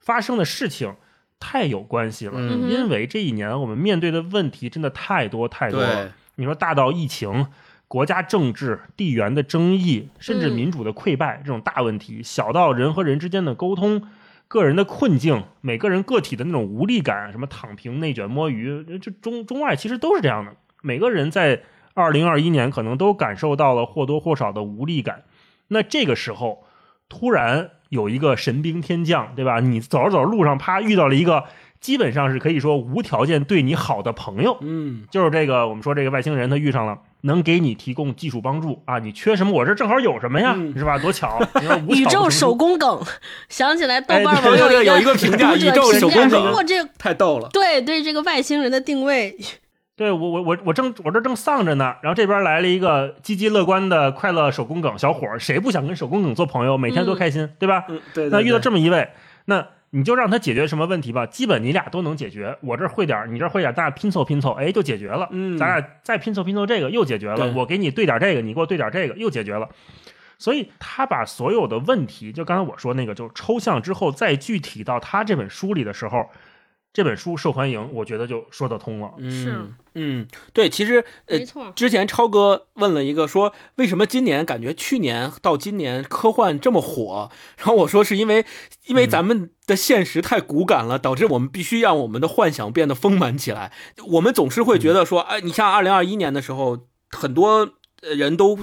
发生的事情太有关系了。
嗯
因为这一年我们面对的问题真的太多太多了。，你说大到疫情、国家政治、地缘的争议，甚至
嗯
民主的溃败、这种大问题，小到人和人之间的沟通、个人的困境、每个人个体的那种无力感，什么躺平、内卷、摸鱼，这中中外其实都是这样的。每个人在二零二一年可能都感受到了或多或少的无力感。那这个时候，突然有一个神兵天降，对吧？你走着走着路上，啪遇到了一个基本上是可以说无条件对你好的朋友，
嗯
就是这个我们说这个外星人他遇上了。能给你提供技术帮助啊！你缺什么，我这正好有什么呀，
嗯
是吧？多巧！
宇宙手工梗，想起来豆瓣网友
有一个评价 宇宙手工梗
哇这
太逗了。
对对这个外星人的定位，
对我我我我正我这正丧着呢，然后这边来了一个积极乐观的快乐手工梗小伙，谁不想跟手工梗做朋友？每天多开心，对吧？
嗯，对
那遇到
这
这么一位，那你就让他解决什么问题吧，基本你俩都能解决。我这儿会点儿，你这儿会点儿，咱俩拼凑拼凑，哎，就解决了。
嗯
咱俩再拼凑拼凑这个又解决了。我给你对点儿这个，你给我对点儿这个，又解决了。所以他把所有的问题，就刚才我说那个，就抽象之后再具体到他这本书里的时候，这本书受欢迎，我觉得就说得通了。
是
嗯嗯，对，其实呃
没，错，
之前超哥问了一个说，为什么今年感觉去年到今年科幻这么火？然后我说是因为，因为咱们的现实太骨感了，导致我们必须让我们的幻想变得丰满起来。我们总是会觉得说，哎，你像二零二一年的时候，很多呃人都。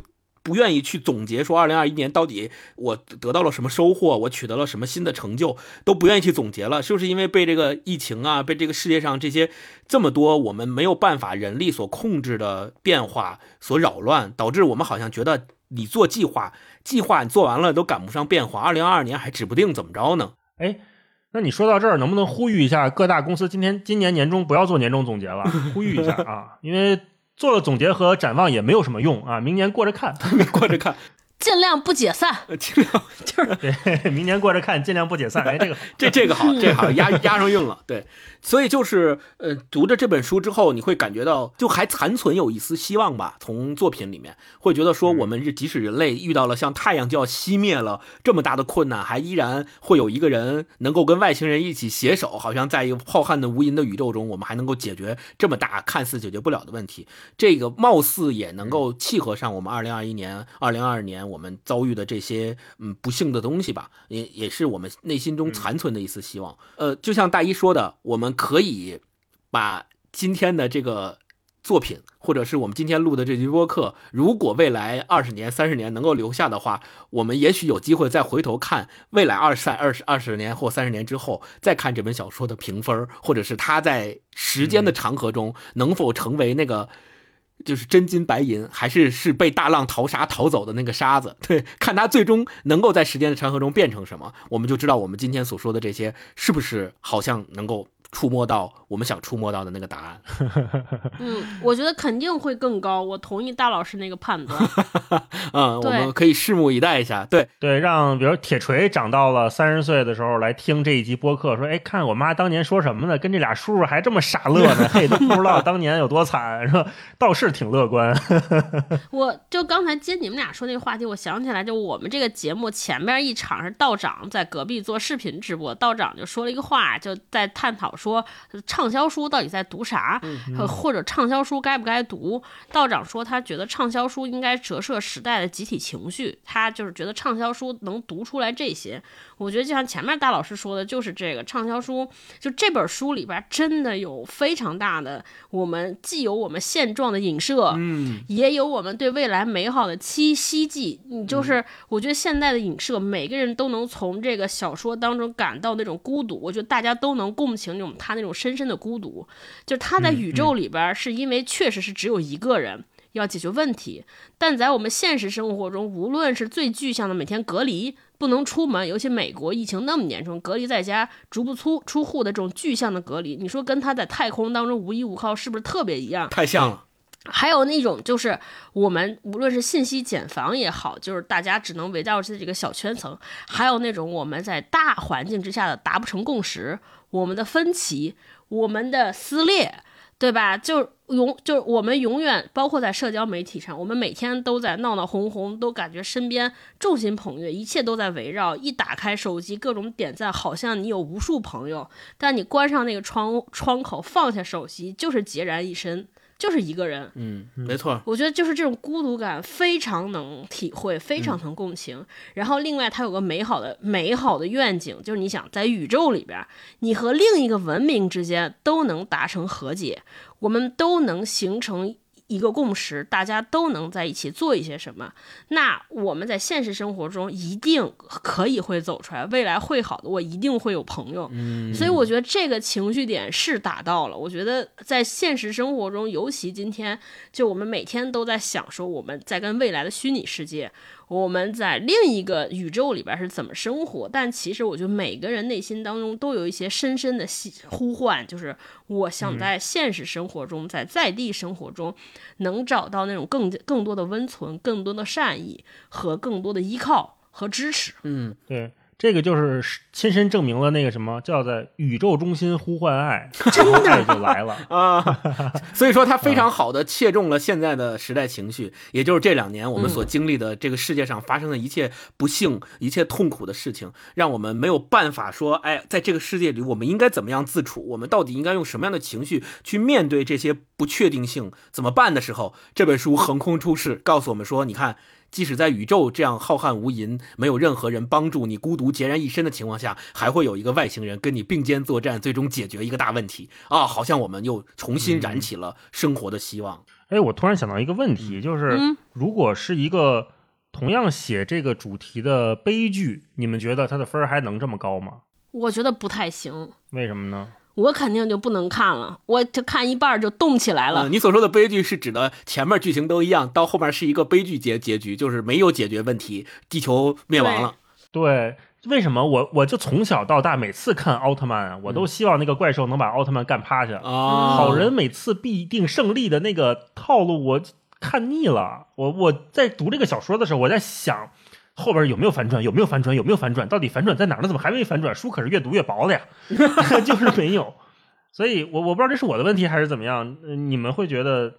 不愿意去总结说，二零二一年到底我得到了什么收获，我取得了什么新的成就，都不愿意去总结了，是不是因为被这个疫情啊，被这个世界上这些这么多我们没有办法人力所控制的变化所扰乱，导致我们好像觉得你做计划，计划你做完了都赶不上变化，二零二二年还指不定怎么着呢？
哎，那你说到这儿，能不能呼吁一下各大公司今天今年年终不要做年终总结了？呼吁一下啊，因为做了总结和展望也没有什么用啊，明年过着看。
过着看，
尽量不解散，
呃尽量就是
对，明年过着看，尽量不解散。哎，这个
这这个好，这个好，押押上韵了。对，所以就是呃，读着这本书之后，你会感觉到就还残存有一丝希望吧。从作品里面会觉得说，我们是即使人类遇到了像太阳就要熄灭了这么大的困难，还依然会有一个人能够跟外星人一起携手，好像在一个浩瀚的无垠的宇宙中，我们还能够解决这么大看似解决不了的问题。这个貌似也能够契合上我们二零二一年、二零二二年我们遭遇的这些嗯不幸的东西吧，也也是我们内心中残存的一丝希望。呃，就像大一说的，我们可以把今天的这个作品，或者是我们今天录的这期播客，如果未来二十年、三十年能够留下的话，我们也许有机会再回头看未来二十、二十、二十年或三十年之后，再看这本小说的评分，或者是它在时间的长河中能否成为那个。就是真金白银，还是是被大浪淘沙淘走的那个沙子？对，看它最终能够在时间的长河中变成什么，我们就知道我们今天所说的这些是不是好像能够触摸到我们想触摸到的那个答案。
嗯，我觉得肯定会更高，我同意大老师那个判断。
嗯，我们可以拭目以待一下。对，
对，让比如铁锤长到了三十岁的时候来听这一集播客，说，哎，看我妈当年说什么呢？跟这俩叔叔还这么傻乐呢，嘿，都不知道当年有多惨，是吧？倒是挺乐观。
我就刚才接你们俩说那个话题，我想起来，就我们这个节目前面一场是道长在隔壁做视频直播，道长就说了一个话，就在探讨说畅销书到底在读啥，呃或者畅销书该不该读。道长说他觉得畅销书应该折射时代的集体情绪，他就是觉得畅销书能读出来这些。我觉得就像前面大老师说的，就是这个畅销书，就这本书里边真的有非常大的我们既有我们现状的影射，
嗯，
也有我们对未来美好的期希冀。你就是，我觉得现在的影射，每个人都能从这个小说当中感到那种孤独。我觉得大家都能共情那种他那种深深的孤独，就是他在宇宙里边，是因为确实是只有一个人。要解决问题，但在我们现实生活中，无论是最具象的每天隔离不能出门，尤其美国疫情那么严重，隔离在家足不出出户的这种具象的隔离，你说跟他在太空当中无依无靠，是不是特别一样？
太像了。
还有那种就是我们无论是信息茧房也好，就是大家只能围绕这几个小圈层；还有那种我们在大环境之下的达不成共识，我们的分歧，我们的撕裂，对吧？就永就是我们永远，包括在社交媒体上，我们每天都在闹闹哄哄，都感觉身边众星捧月，一切都在围绕。一打开手机，各种点赞，好像你有无数朋友，但你关上那个窗窗口，放下手机，就是孑然一身，就是一个人。
嗯，没错。
我觉得就是这种孤独感非常能体会，非常能共情。然后另外，它有个美好的美好的愿景，就是你想在宇宙里边，你和另一个文明之间都能达成和解，我们都能形成一个共识，大家都能在一起做一些什么，那我们在现实生活中一定可以会走出来，未来会好的，我一定会有朋友。
嗯
所以我觉得这个情绪点是达到了。我觉得在现实生活中，尤其今天，就我们每天都在想说我们在跟未来的虚拟世界，我们在另一个宇宙里边是怎么生活。但其实我觉得每个人内心当中都有一些深深的希呼唤，就是我想在现实生活中，在在地生活中，能找到那种更更多的温存、更多的善意和更多的依靠和支持。
嗯，
对，这个就是亲身证明了那个什么叫在宇宙中心呼唤爱，
真的
爱就来了。
啊，所以说它非常好的切中了现在的时代情绪，也就是这两年我们所经历的这个世界上发生的一切不幸、一切痛苦的事情，让我们没有办法说，哎，在这个世界里我们应该怎么样自处，我们到底应该用什么样的情绪去面对这些不确定性，怎么办的时候，这本书横空出世，告诉我们说，你看。即使在宇宙这样浩瀚无垠、没有任何人帮助你、孤独孑然一身的情况下，还会有一个外星人跟你并肩作战，最终解决一个大问题啊！好像我们又重新燃起了生活的希望。
哎，我突然想到一个问题，就是
嗯
如果是一个同样写这个主题的悲剧，你们觉得它的分儿还能这么高吗？
我觉得不太行。
为什么呢？
我肯定就不能看了，我就看一半就动起来了。
呃，你所说的悲剧是指的前面剧情都一样，到后面是一个悲剧结结局，就是没有解决问题，地球灭亡了。
对，为什么我我就从小到大每次看奥特曼啊，我都希望那个怪兽能把奥特曼干趴下。
啊，
好人每次必定胜利的那个套路，我看腻了。我我在读这个小说的时候，我在想后边有没有反转，有没有反转，有没有反转，到底反转在哪儿呢？怎么还没反转？书可是越读越薄的呀 就是没有。所以我我不知道这是我的问题还是怎么样。呃你们会觉得，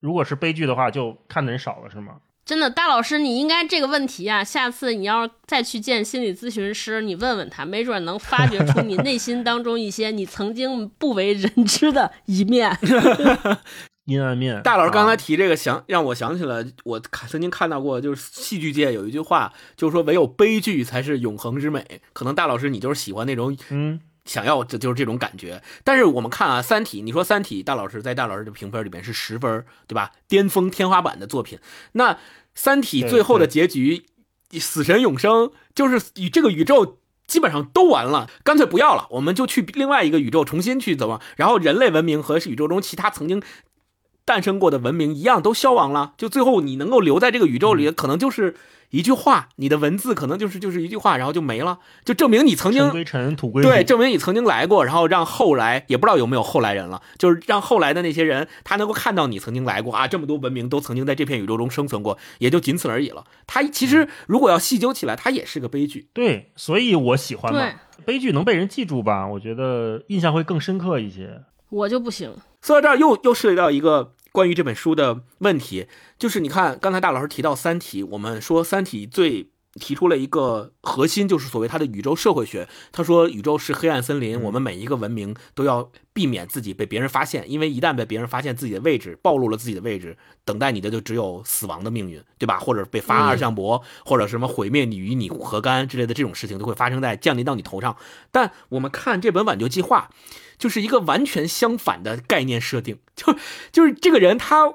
如果是悲剧的话，就看的人少了是吗？
真的，大老师，你应该这个问题啊，下次你要再去见心理咨询师，你问问他，没准能发掘出你内心当中一些你曾经不为人知的一面。
阴暗面。
大老师刚才
啊
提这个想让我想起了我曾经看到过，就是戏剧界有一句话，就是说唯有悲剧才是永恒之美。可能大老师你就是喜欢那种
嗯，
想要这就是这种感觉。但是我们看啊，《三体》，你说《三体》，大老师在大老师的评分里面是十分，对吧？巅峰天花板的作品。那《三体》最后的结局，死神永生，就是与这个宇宙。基本上都完了，干脆不要了，我们就去另外一个宇宙重新去怎么，然后人类文明和宇宙中其他曾经诞生过的文明一样都消亡了，就最后你能够留在这个宇宙里，可能就是一句话，你的文字可能就是就是一句话，然后就没了，就证明你曾经
尘归尘，土归土。
对，证明你曾经来过，然后让后来也不知道有没有后来人了，就是让后来的那些人他能够看到你曾经来过啊，这么多文明都曾经在这片宇宙中生存过，也就仅此而已了。他其实如果要细究起来，他也是个悲剧。
对，所以我喜欢嘛。悲剧能被人记住吧？我觉得印象会更深刻一些。
我就不行，
说到这儿，又又涉及到一个关于这本书的问题，就是你看刚才大老师提到《三体》，我们说《三体》最提出了一个核心，就是所谓它的宇宙社会学。他说，宇宙是黑暗森林，我们每一个文明都要避免自己被别人发现，因为一旦被别人发现自己的位置，暴露了自己的位置，等待你的就只有死亡的命运，对吧？或者被发二向箔，或者什么毁灭你与你何干之类的这种事情都会发生在降临到你头上。但我们看这本挽救计划。就是一个完全相反的概念设定，就就是这个人他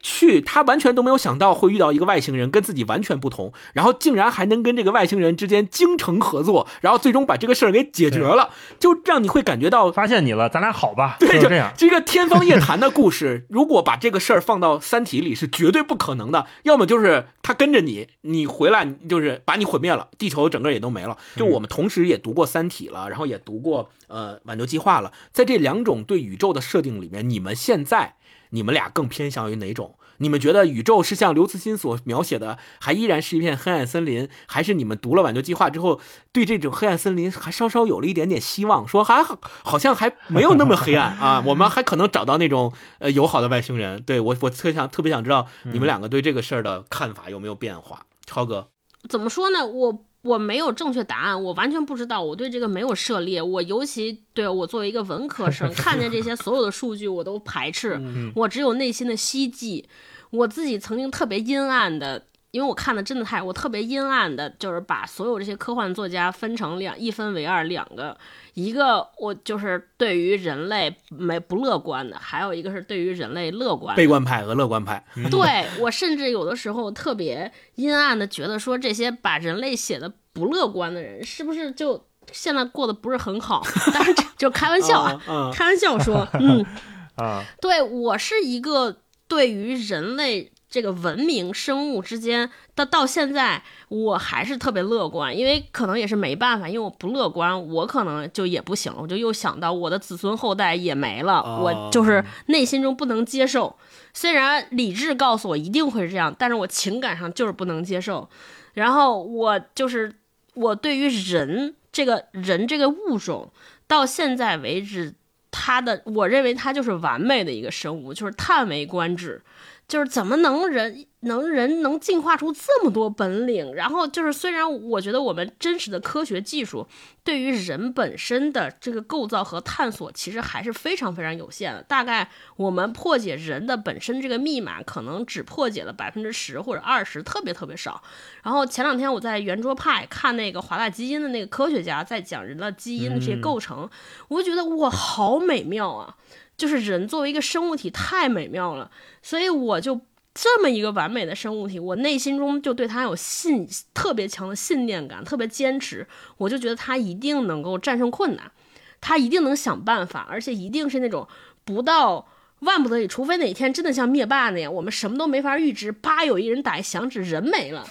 去，他完全都没有想到会遇到一个外星人跟自己完全不同，然后竟然还能跟这个外星人之间精诚合作，然后最终把这个事儿给解决了，就让你会感觉到。
发现你了，咱俩好吧？
对，
就这样。
这个天方夜谭的故事，如果把这个事儿放到《三体》里是绝对不可能的。要么就是他跟着你，你回来就是把你毁灭了，地球整个也都没了。就我们同时也读过《三体》了，然后也读过呃《挽救计划》了，在这两种对宇宙的设定里面，你们现在你们俩更偏向于哪种？你们觉得宇宙是像刘慈欣所描写的，还依然是一片黑暗森林，还是你们读了《挽救计划》之后，对这种黑暗森林还稍稍有了一点点希望，说还好好像还没有那么黑暗啊，我们还可能找到那种呃友好的外星人。对我，我特想特别想知道你们两个对这个事儿的看法有没有变化，超哥。
怎么说呢？我我没有正确答案，我完全不知道，我对这个没有涉猎。我尤其对我作为一个文科生，看见这些所有的数据我都排斥，我只有内心的希冀。我自己曾经特别阴暗的因为我看的真的太，我特别阴暗的，就是把所有这些科幻作家分成两一分为二，两个，一个我就是对于人类没不乐观的，还有一个是对于人类乐观的
悲观派和乐观派，
对我甚至有的时候特别阴暗的觉得说，这些把人类写的不乐观的人，是不是就现在过得不是很好？但是这就开玩笑啊，
嗯。
开玩笑说，嗯，
啊，
对我是一个对于人类这个文明生物之间到到现在，我还是特别乐观，因为可能也是没办法，因为我不乐观，我可能就也不行了，我就又想到我的子孙后代也没了，
哦
我就是内心中不能接受。虽然理智告诉我一定会是这样，但是我情感上就是不能接受。然后我就是我对于人这个人这个物种，到现在为止，它的我认为它就是完美的一个生物，就是叹为观止。就是怎么能人能人能进化出这么多本领？然后就是虽然我觉得我们真实的科学技术对于人本身的这个构造和探索，其实还是非常非常有限的。大概我们破解人的本身这个密码，可能只破解了百分之十或者二十，特别特别少。然后前两天我在圆桌派看那个华大基因的那个科学家在讲人的基因的这些构成，我就觉得哇，好美妙啊！就是人作为一个生物体太美妙了，所以我就这么一个完美的生物体，我内心中就对他有信特别强的信念感，特别坚持，我就觉得他一定能够战胜困难，他一定能想办法，而且一定是那种不到。万不得已，除非哪天真的像灭霸那样，我们什么都没法预知，啪有一人打一响指，人没了。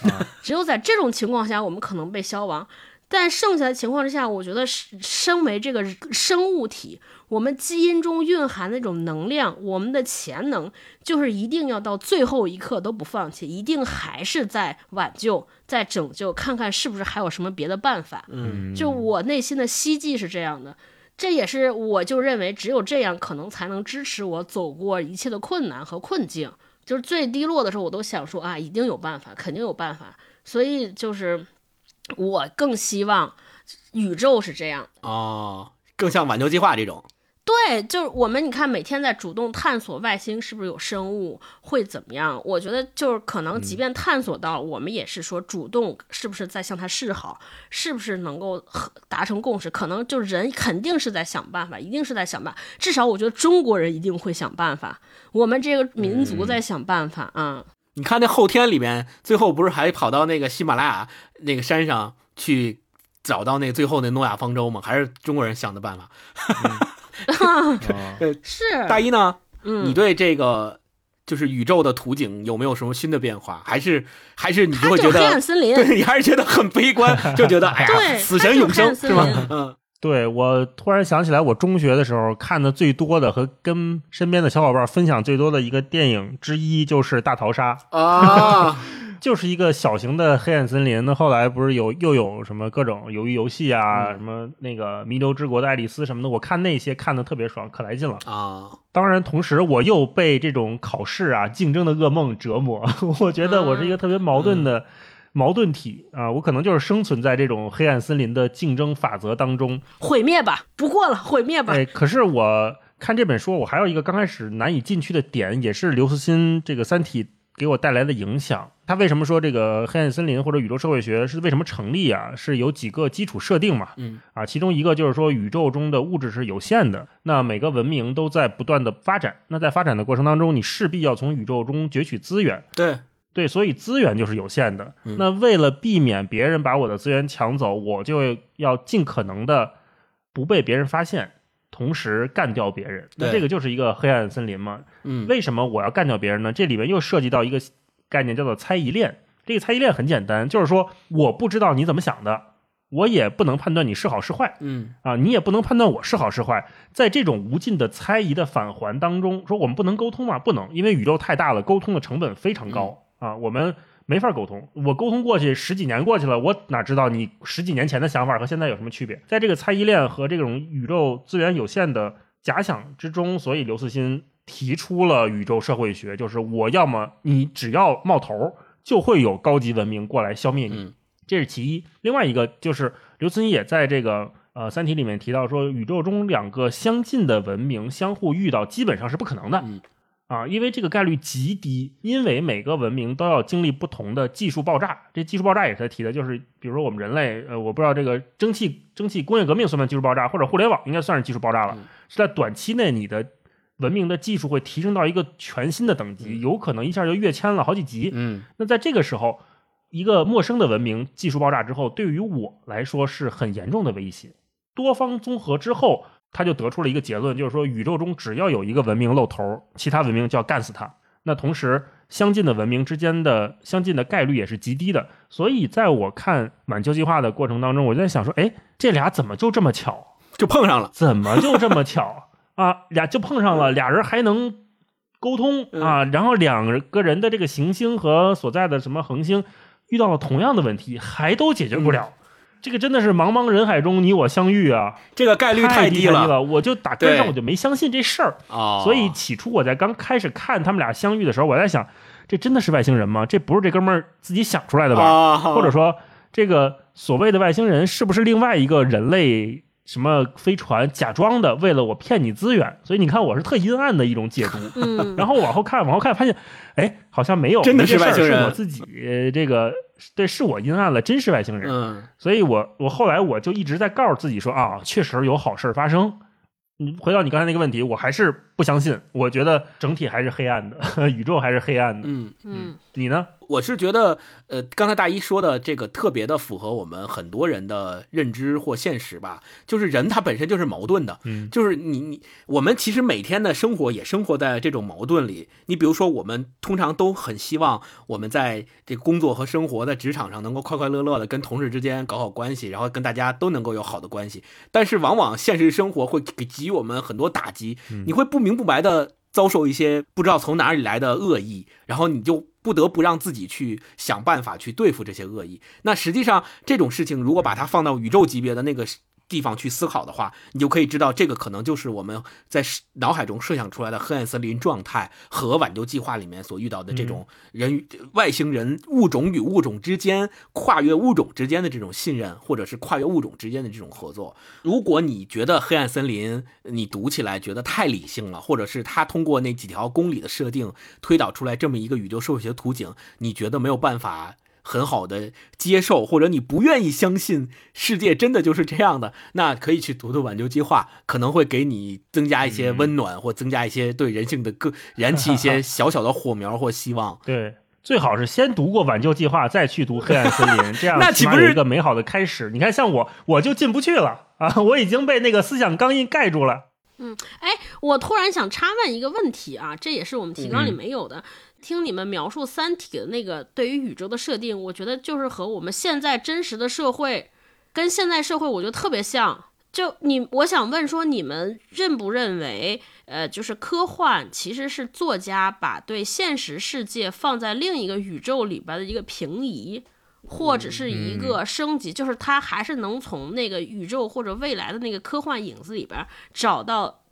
只有在这种情况下，我们可能被消亡。但剩下的情况之下，我觉得身为这个生物体，我们基因中蕴含的那种能量，我们的潜能，就是一定要到最后一刻都不放弃，一定还是在挽救、在拯救，看看是不是还有什么别的办法。
嗯
就我内心的希冀是这样的，这也是我就认为只有这样，可能才能支持我走过一切的困难和困境。就是最低落的时候，我都想说啊，一定有办法，肯定有办法。所以就是我更希望宇宙是这样。
哦，更像挽救计划这种。
对，就是我们，你看每天在主动探索外星是不是有生物，会怎么样？我觉得就是可能，即便探索到了，我们也是说主动是不是在向它示好，是不是能够达成共识？可能就人肯定是在想办法，一定是在想办法。至少我觉得中国人一定会想办法，我们这个民族在想办法啊。
你看那后天里面，最后不是还跑到那个喜马拉雅那个山上去找到那最后那诺亚方舟吗？还是中国人想的办法？
嗯
是，
大一呢？
嗯，
你对这个就是宇宙的图景有没有什么新的变化？还是还是你就会觉
得黑暗
得，
森林，
对你还是觉得很悲观，就觉得哎呀，死神永生是吧
它就黑暗森林？
嗯
对我突然想起来，我中学的时候看的最多的和跟身边的小伙伴分享最多的一个电影之一就是《大逃杀》，
啊，
就是一个小型的黑暗森林。那后来不是有又有什么各种鱿鱼游戏啊，
嗯
什么那个弥留之国的爱丽丝什么的，我看那些看的特别爽，可来劲了。
啊，
当然，同时我又被这种考试啊、竞争的噩梦折磨。我觉得我是一个特别矛盾的矛盾体啊，我可能就是生存在这种黑暗森林的竞争法则当中。
毁灭吧，不过了，毁灭吧。
哎，可是我看这本书，我还有一个刚开始难以进去的点，也是刘慈欣这个《三体》给我带来的影响。他为什么说这个黑暗森林或者宇宙社会学是为什么成立啊？是有几个基础设定嘛？
嗯
啊，其中一个就是说宇宙中的物质是有限的，那每个文明都在不断的发展，那在发展的过程当中，你势必要从宇宙中攫取资源。
对，
对，所以资源就是有限的。
嗯
那为了避免别人把我的资源抢走，我就要尽可能的不被别人发现，同时干掉别人。那这个就是一个黑暗森林嘛？
嗯，
为什么我要干掉别人呢？这里面又涉及到一个概念，叫做猜疑链。这个猜疑链很简单，就是说我不知道你怎么想的，我也不能判断你是好是坏。
嗯
啊，你也不能判断我是好是坏。在这种无尽的猜疑的返还当中，说我们不能沟通吗？不能，因为宇宙太大了，沟通的成本非常高、啊，我们没法沟通。我沟通过去十几年过去了，我哪知道你十几年前的想法和现在有什么区别？在这个猜疑链和这种宇宙资源有限的假想之中，所以刘慈欣提出了宇宙社会学，就是我要么你只要冒头，就会有高级文明过来消灭你。
嗯
这是其一。另外一个就是刘慈欣也在这个呃《三体》里面提到说，宇宙中两个相近的文明相互遇到基本上是不可能的。
嗯
啊，因为这个概率极低，因为每个文明都要经历不同的技术爆炸。这技术爆炸也是他提的，就是比如说我们人类，呃，我不知道这个蒸汽蒸汽工业革命算不算技术爆炸，或者互联网应该算是技术爆炸了，
嗯
是在短期内你的文明的技术会提升到一个全新的等级，有可能一下就跃迁了好几级。
嗯
那在这个时候，一个陌生的文明技术爆炸之后，对于我来说是很严重的威胁。多方综合之后，他就得出了一个结论，就是说宇宙中只要有一个文明露头，其他文明就要干死它。那同时，相近的文明之间的相近的概率也是极低的。所以，在我看满救计划的过程当中，我就在想说，哎，这俩怎么就这么巧？
就碰上了。
怎么就这么巧啊？俩就碰上了，俩人还能沟通啊，然后两个人的这个行星和所在的什么恒星遇到了同样的问题，还都解决不了。这个真的是茫茫人海中你我相遇啊，
这个概率
太
低
了。我就打根上我就没相信这事儿，
啊，
所以起初我在刚开始看他们俩相遇的时候，我在想，这真的是外星人吗？这不是这哥们儿自己想出来的吧？
啊，
或者说，这个所谓的外星人是不是另外一个人类什么飞船假装的，为了我骗你资源？所以你看，我是特阴暗的一种解读。
嗯，
然后往后看，往后看，发现，哎，好像没有，
真的是外星人
是我自己呃这个对，是我阴暗了，真是外星人。
嗯
所以我我后来我就一直在告诉自己说啊，确实有好事发生。你回到你刚才那个问题，我还是不相信，我觉得整体还是黑暗的，宇宙还是黑暗的。
嗯。
嗯
你呢？
我是觉得，呃，刚才大一说的这个特别的符合我们很多人的认知或现实吧，就是人他本身就是矛盾的，
嗯
就是你你我们其实每天的生活也生活在这种矛盾里。你比如说，我们通常都很希望我们在这个工作和生活在职场上能够快快乐乐的跟同事之间搞好关系，然后跟大家都能够有好的关系。但是往往现实生活会给给予我们很多打击，你会不明明不白的遭受一些不知道从哪里来的恶意，然后你就不得不让自己去想办法去对付这些恶意。那实际上这种事情，如果把它放到宇宙级别的那个地方去思考的话，你就可以知道，这个可能就是我们在脑海中设想出来的黑暗森林状态和挽救计划里面所遇到的这种人与外星人物种与物种之间跨越物种之间的这种信任，或者是跨越物种之间的这种合作。如果你觉得黑暗森林你读起来觉得太理性了，或者是他通过那几条公理的设定推导出来这么一个宇宙社会学图景，你觉得没有办法很好的接受，或者你不愿意相信世界真的就是这样的，那可以去读读挽救计划，可能会给你增加一些温暖，或增加一些对人性的更燃起一些 小小的火苗或希望。
对，最好是先读过挽救计划，再去读黑暗森林，这样
那岂不是
一个美好的开始？你看，像我，我就进不去了啊，我已经被那个思想钢印盖住了。
哎，我突然想插问一个问题啊，这也是我们提纲里没有的。听你们描述《三体》的那个对于宇宙的设定，我觉得就是和我们现在真实的社会，跟现在社会我觉得特别像。就你，我想问说，你们认不认为，呃，就是科幻其实是作家把对现实世界放在另一个宇宙里边的一个平移，或者是一个升级，就是他还是能从那个宇宙或者未来的那个科幻影子里边找到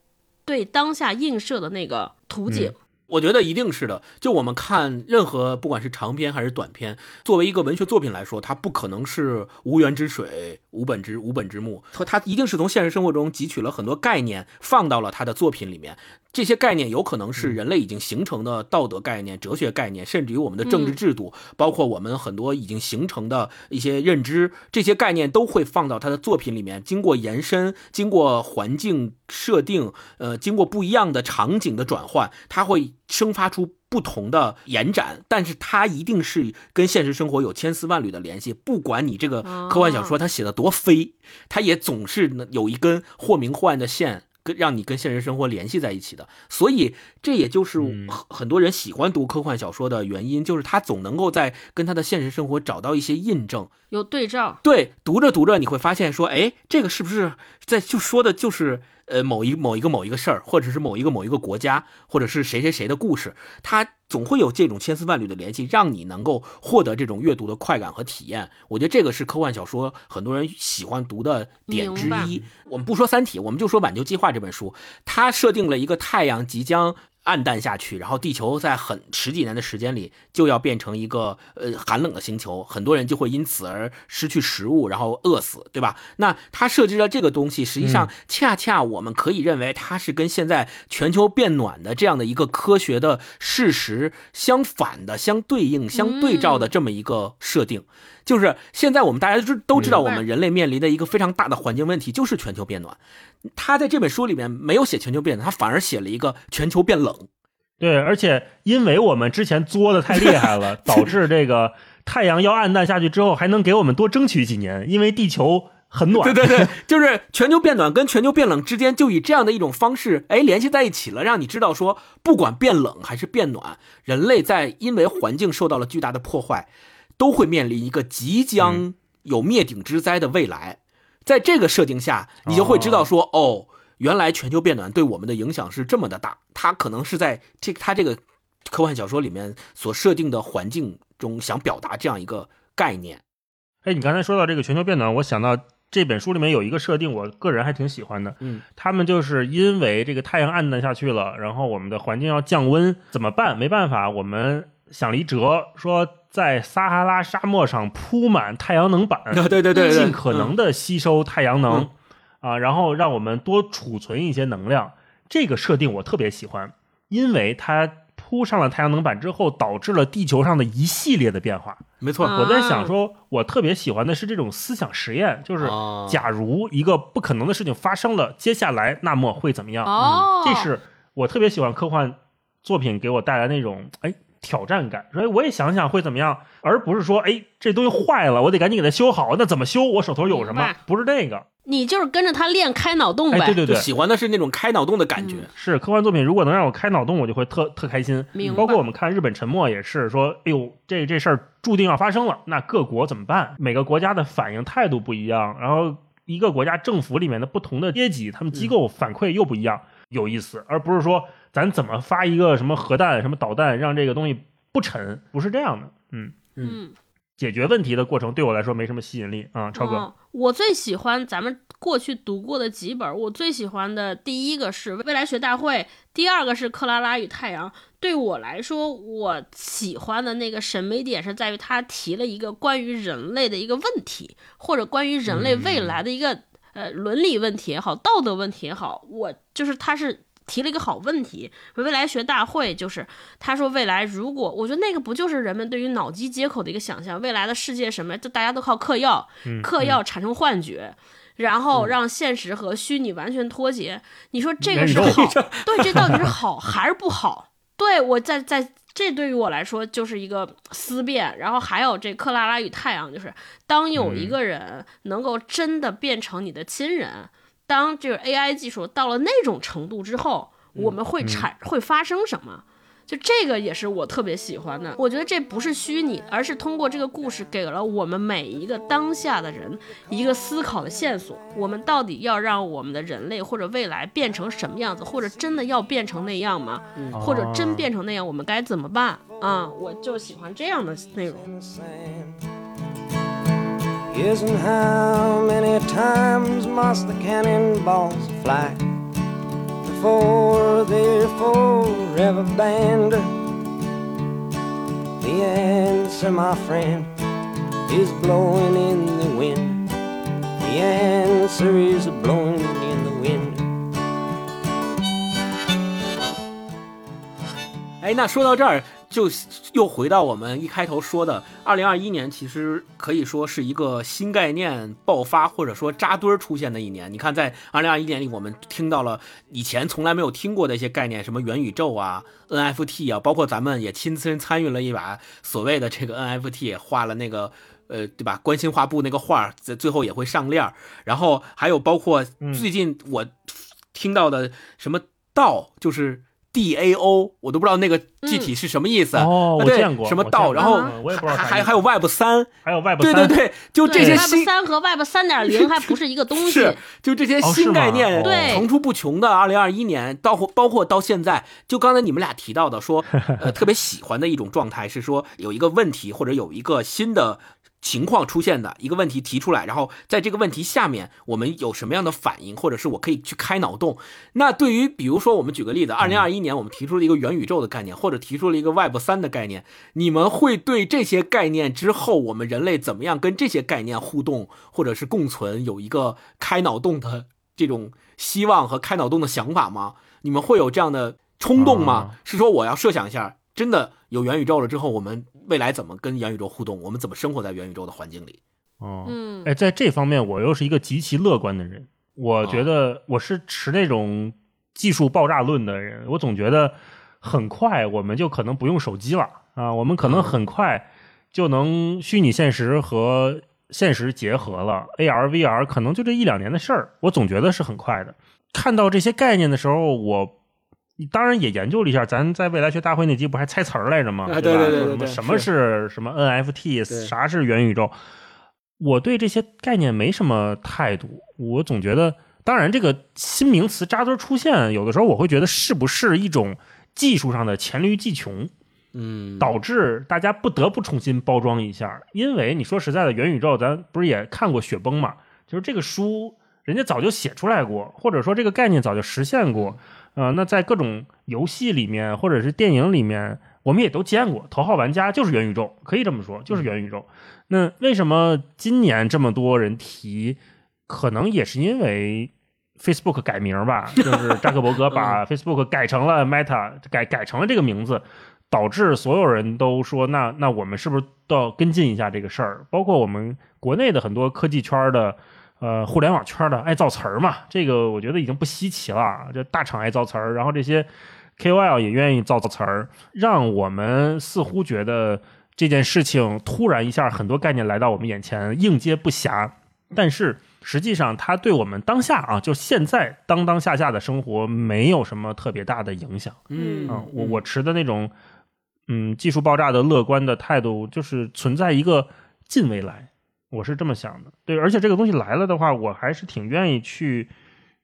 对当下映射的那个图景。
我觉得一定是的。就我们看任何不管是长篇还是短篇，作为一个文学作品来说，它不可能是无源之水、无本之无本之木，它它一定是从现实生活中汲取了很多概念，放到了他的作品里面。这些概念有可能是人类已经形成的道德概念、哲学概念，甚至于我们的政治制度，包括我们很多已经形成的一些认知，这些概念都会放到他的作品里面，经过延伸，经过环境设定，呃，经过不一样的场景的转换，他会生发出不同的延展，但是它一定是跟现实生活有千丝万缕的联系。不管你这个科幻小说它写的多飞，它也总是能有一根或明或暗的线。跟让你跟现实生活联系在一起的，所以这也就是很很多人喜欢读科幻小说的原因，就是他总能够在跟他的现实生活找到一些印证。
有对照，
对，读着读着你会发现说，哎，这个是不是在就说的就是呃某一某一个某一个事儿，或者是某一个某一个国家，或者是谁谁谁的故事，它总会有这种千丝万缕的联系，让你能够获得这种阅读的快感和体验。我觉得这个是科幻小说很多人喜欢读的点之一。我们不说《三体》，我们就说《挽救计划》这本书，它设定了一个太阳即将。暗淡下去，然后地球在很十几年的时间里就要变成一个呃寒冷的星球，很多人就会因此而失去食物，然后饿死，对吧？那它设置了这个东西，实际上恰恰我们可以认为它是跟现在全球变暖的这样的一个科学的事实相反的、相对应、相对照的这么一个设定。就是现在我们大家都都知道，我们人类面临的一个非常大的环境问题就是全球变暖。他在这本书里面没有写全球变暖，他反而写了一个全球变冷。
对，而且因为我们之前作的太厉害了，导致这个太阳要暗淡下去之后，还能给我们多争取几年，因为地球很暖。
对对对，就是全球变暖跟全球变冷之间，就以这样的一种方式，哎，联系在一起了，让你知道说，不管变冷还是变暖，人类在因为环境受到了巨大的破坏。都会面临一个即将有灭顶之灾的未来，在这个设定下，你就会知道说，哦，原来全球变暖对我们的影响是这么的大。它可能是在这它这个科幻小说里面所设定的环境中想表达这样一个概念。
哎，你刚才说到这个全球变暖，我想到这本书里面有一个设定，我个人还挺喜欢的。
嗯，
他们就是因为这个太阳暗淡下去了，然后我们的环境要降温，怎么办？没办法，我们想了一辙，说。在撒哈拉沙漠上铺满太阳能板，
对对对，
尽可能的吸收太阳能，啊，然后让我们多储存一些能量。这个设定我特别喜欢，因为它铺上了太阳能板之后，导致了地球上的一系列的变化。
没错，
我在想说，我特别喜欢的是这种思想实验，就是假如一个不可能的事情发生了，接下来那么会怎么样？
哦，
这是我特别喜欢科幻作品给我带来那种哎。挑战感，所以我也想想会怎么样，而不是说，哎，这东西坏了，我得赶紧给它修好。那怎么修？我手头有什么？不是这个，
你就是跟着他练开脑洞呗。
对对对，
喜欢的是那种开脑洞的感觉。
是科幻作品，如果能让我开脑洞，我就会特特开心。包括我们看日本沉没也是说，哎呦，这这事儿注定要发生了，那各国怎么办？每个国家的反应态度不一样，然后一个国家政府里面的不同的阶级，他们机构反馈又不一样，有意思，而不是说。咱怎么发一个什么核弹、什么导弹，让这个东西不沉？不是这样的。嗯
嗯，
解决问题的过程对我来说没什么吸引力啊，超哥。
我最喜欢咱们过去读过的几本，我最喜欢的第一个是《未来学大会》，第二个是《克拉拉与太阳》。对我来说，我喜欢的那个审美点是在于他提了一个关于人类的一个问题，或者关于人类未来的一个呃伦理问题也好，道德问题也好，我就是他是。提了一个好问题，未来学大会就是他说未来如果我觉得那个不就是人们对于脑机接口的一个想象，未来的世界什么就大家都靠嗑药，嗑药产生幻觉，然后让现实和虚拟完全脱节。你说这个是好？对，这到底是好还是不好？对我在在这对于我来说就是一个思辨。然后还有这克拉拉与太阳，就是当有一个人能够真的变成你的亲人。当这个 AI 技术到了那种程度之后，我们会产会发生什么？就这个也是我特别喜欢的。我觉得这不是虚拟，而是通过这个故事给了我们每一个当下的人一个思考的线索。我们到底要让我们的人类或者未来变成什么样子？或者真的要变成那样吗？或者真变成那样，我们该怎么办？啊，我就喜欢这样的内容。Isn't how many times must the cannonballs fly before they're forever banned? The answer, my friend, is blowing in the wind. The answer is blowing in the wind. 哎，那说到这儿， 就又回到我们一开头说的，二零二一年其实可以说是一个新概念爆发或者说扎堆儿出现的一年。你看，在二零二一年里，我们听到了以前从来没有听过的一些概念，什么元宇宙啊、NFT 啊，包括咱们也亲身参与了一把所谓的这个 NFT，画了那个呃，对吧？关心画布那个画，在最后也会上链儿。然后还有包括最近我听到的什么道，就是。D A O，我都不知道那个具体是什么意思。
哦，
我
见过
什么道，然后还还还有 Web 三，
还有 Web
三，对对对，就这些新
Web 三和 Web 三点零还不是一个东西。
是，就这些新概念层出不穷的。二零二一年到包括到现在，就刚才你们俩提到的，说 呃特别喜欢的一种状态是说有一个问题或者有一个新的情况出现的一个问题提出来，然后在这个问题下面我们有什么样的反应，或者是我可以去开脑洞。那对于比如说我们举个例子，二零二一年我们提出了一个元宇宙的概念，或者提出了一个 Web 三的概念，你们会对这些概念之后我们人类怎么样跟这些概念互动，或者是共存，有一个开脑洞的这种希望和开脑洞的想法吗？你们会有这样的冲动吗？
啊
是说我要设想一下，真的有元宇宙了之后，我们未来怎么跟元宇宙互动？我们怎么生活在元宇宙的环境里？
哦，
嗯
哎，在这方面我又是一个极其乐观的人。我
哦
觉得我是持那种技术爆炸论的人，我总觉得很快我们就可能不用手机了啊，我们可能很快就能虚拟现实和现实结合了，AR、VR 可能就这一两年的事儿，我总觉得是很快的。看到这些概念的时候，我当然也研究了一下，咱在未来学大会那集不还猜词儿来着吗？
啊
对吧什么什么是什么 NFT，啥是元宇宙？我对这些概念没什么态度，我总觉得，当然这个新名词扎堆出现，有的时候我会觉得是不是一种技术上的黔驴技穷，
嗯，
导致大家不得不重新包装一下。因为你说实在的，元宇宙咱不是也看过《雪崩》嘛？就是这个书人家早就写出来过，或者说这个概念早就实现过。呃，那在各种游戏里面或者是电影里面，我们也都见过。头号玩家就是元宇宙，可以这么说，就是元宇宙。那为什么今年这么多人提？可能也是因为 Facebook 改名吧，就是 扎克伯格把 Facebook 改成了 Meta，改改成了这个名字，导致所有人都说，那那我们是不是都要跟进一下这个事儿？包括我们国内的很多科技圈的。呃，互联网圈的爱造词儿嘛，这个我觉得已经不稀奇了。这大厂爱造词儿，然后这些 KOL 也愿意造造词儿，让我们似乎觉得这件事情突然一下很多概念来到我们眼前，应接不暇。但是实际上，它对我们当下啊，就现在当当下下的生活没有什么特别大的影响。
嗯
啊，我我持的那种嗯技术爆炸的乐观的态度，就是存在一个近未来，我是这么想的。对，而且这个东西来了的话，我还是挺愿意去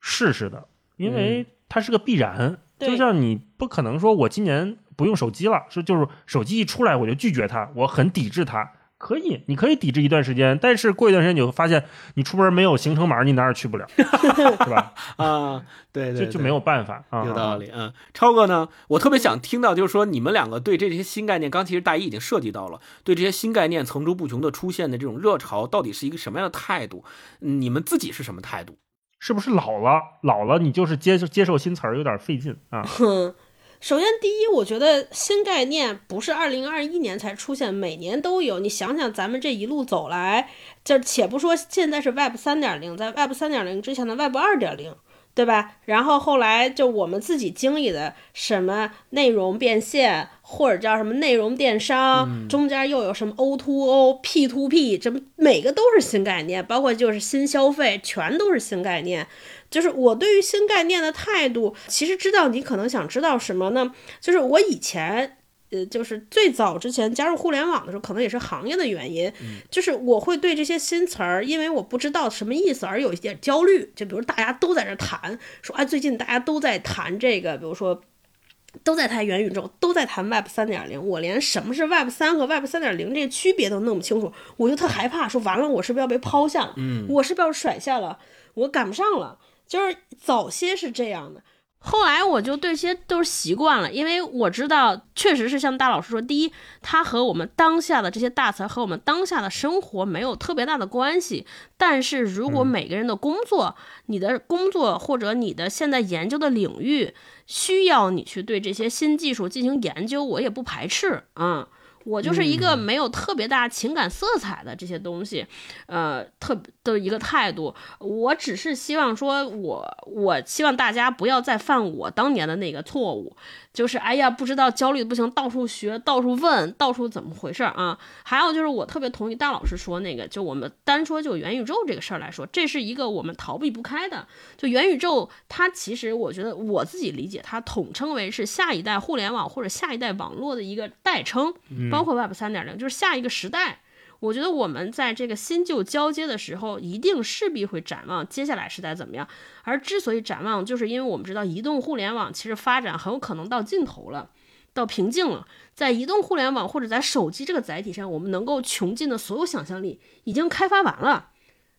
试试的，因为它是个必然。
对
就像你不可能说我今年不用手机了，是就是手机一出来我就拒绝它，我很抵制它。可以，你可以抵制一段时间，但是过一段时间你会发现，你出门没有行程码，你哪儿也去不了，是吧？
啊，对对，对
就就没有办法啊。
有道理，嗯，超哥呢？我特别想听到，就是说你们两个对这些新概念，刚其实大一已经涉及到了，对这些新概念层出不穷的出现的这种热潮，到底是一个什么样的态度？嗯你们自己是什么态度？
是不是老了？老了，你就是接受接受新词儿有点费劲啊。
哼，首先第一，我觉得新概念不是二零二一年才出现，每年都有。你想想，咱们这一路走来，就且不说现在是 Web 三点零，在 Web 三点零之前的 Web 二点零。对吧？然后后来就我们自己经历的什么内容变现，或者叫什么内容电商，中间又有什么 O to O、P to P，这每个都是新概念，包括就是新消费，全都是新概念。就是我对于新概念的态度，其实知道你可能想知道什么呢？就是我以前。呃，就是最早之前加入互联网的时候，可能也是行业的原因，就是我会对这些新词儿，因为我不知道什么意思而有一点焦虑。就比如大家都在这谈，说啊，最近大家都在谈这个，比如说都在谈元宇宙，都在谈 Web 三点零，我连什么是 Web 三和 Web 三点零这个区别都弄不清楚，我就特害怕，说完了我是不是要被抛下了？
嗯
我是不是要甩下了？我赶不上了。就是早些是这样的，后来我就对这些都是习惯了，因为我知道，确实是像大老师说，第一，它和我们当下的这些大词和我们当下的生活没有特别大的关系。但是如果每个人的工作，你的工作或者你的现在研究的领域需要你去对这些新技术进行研究，我也不排斥啊。我就是一个没有特别大情感色彩的这些东西，呃，特的一个态度。我只是希望说我，我希望大家不要再犯我当年的那个错误，就是哎呀，不知道焦虑的不行，到处学，到处问，到处怎么回事儿啊？还有就是，我特别同意大老师说那个，就我们单说就元宇宙这个事儿来说，这是一个我们逃避不开的。就元宇宙，它其实我觉得我自己理解，它统称为是下一代互联网或者下一代网络的一个代称。包括 Web 三点零，就是下一个时代。我觉得我们在这个新旧交接的时候，一定势必会展望接下来时代怎么样。而之所以展望，就是因为我们知道移动互联网其实发展很有可能到尽头了。到瓶颈了。在移动互联网或者在手机这个载体上，我们能够穷尽的所有想象力已经开发完了。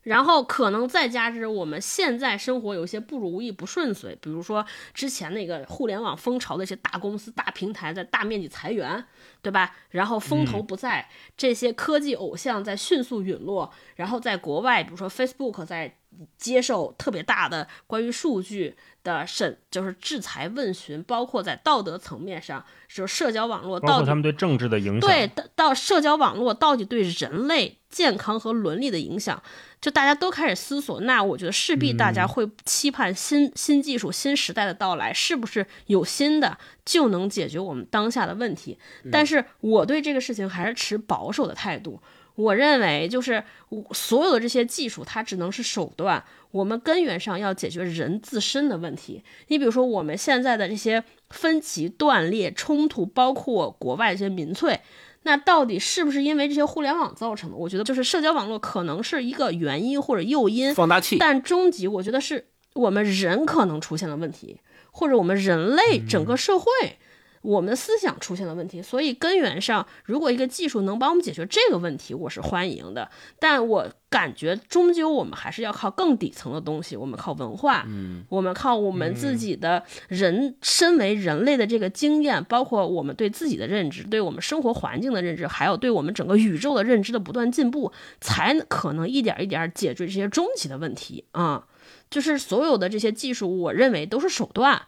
然后可能再加之我们现在生活有一些不如意、不顺遂，比如说之前那个互联网风潮的一些大公司、大平台在大面积裁员，对吧？然后风头不在，这些科技偶像在迅速陨落，然后在国外，比如说 Facebook 在接受特别大的关于数据的审，就是制裁问询，包括在道德层面上，就是社交网络到底
他们对政治的影响。
对，到到社交网络到底对人类健康和伦理的影响，就大家都开始思索。那我觉得势必大家会期盼新、新技术、新时代的到来，是不是有新的就能解决我们当下的问题？但是我对这个事情还是持保守的态度。我认为，就是我所有的这些技术，它只能是手段，我们根源上要解决人自身的问题。你比如说，我们现在的这些分歧、断裂、冲突，包括国外这些民粹，那到底是不是因为这些互联网造成的？我觉得就是社交网络可能是一个原因或者诱因，
放大器，
但终极我觉得是我们人可能出现了问题，或者我们人类整个社会。我们的思想出现了问题，所以根源上，如果一个技术能帮我们解决这个问题，我是欢迎的。但我感觉，终究我们还是要靠更底层的东西，我们靠文化，
嗯，
我们靠我们自己的人身为人类的这个经验，包括我们对自己的认知，对我们生活环境的认知，还有对我们整个宇宙的认知的不断进步，才可能一点一点解决这些终极的问题啊。就是所有的这些技术，我认为都是手段。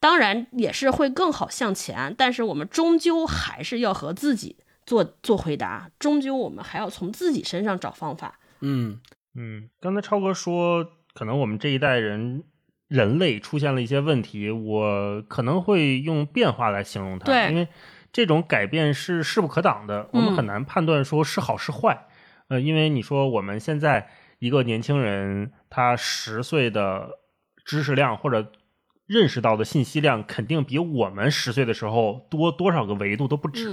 当然也是会更好向前，但是我们终究还是要和自己做做回答，终究我们还要从自己身上找方法。
嗯
嗯，刚才超哥说，可能我们这一代人人类出现了一些问题，我可能会用变化来形容它，
对
因为这种改变是势不可挡的，我们
嗯
很难判断说是好是坏。呃，因为你说我们现在一个年轻人，他十岁的知识量或者认识到的信息量，肯定比我们十岁的时候多多少个维度都不止。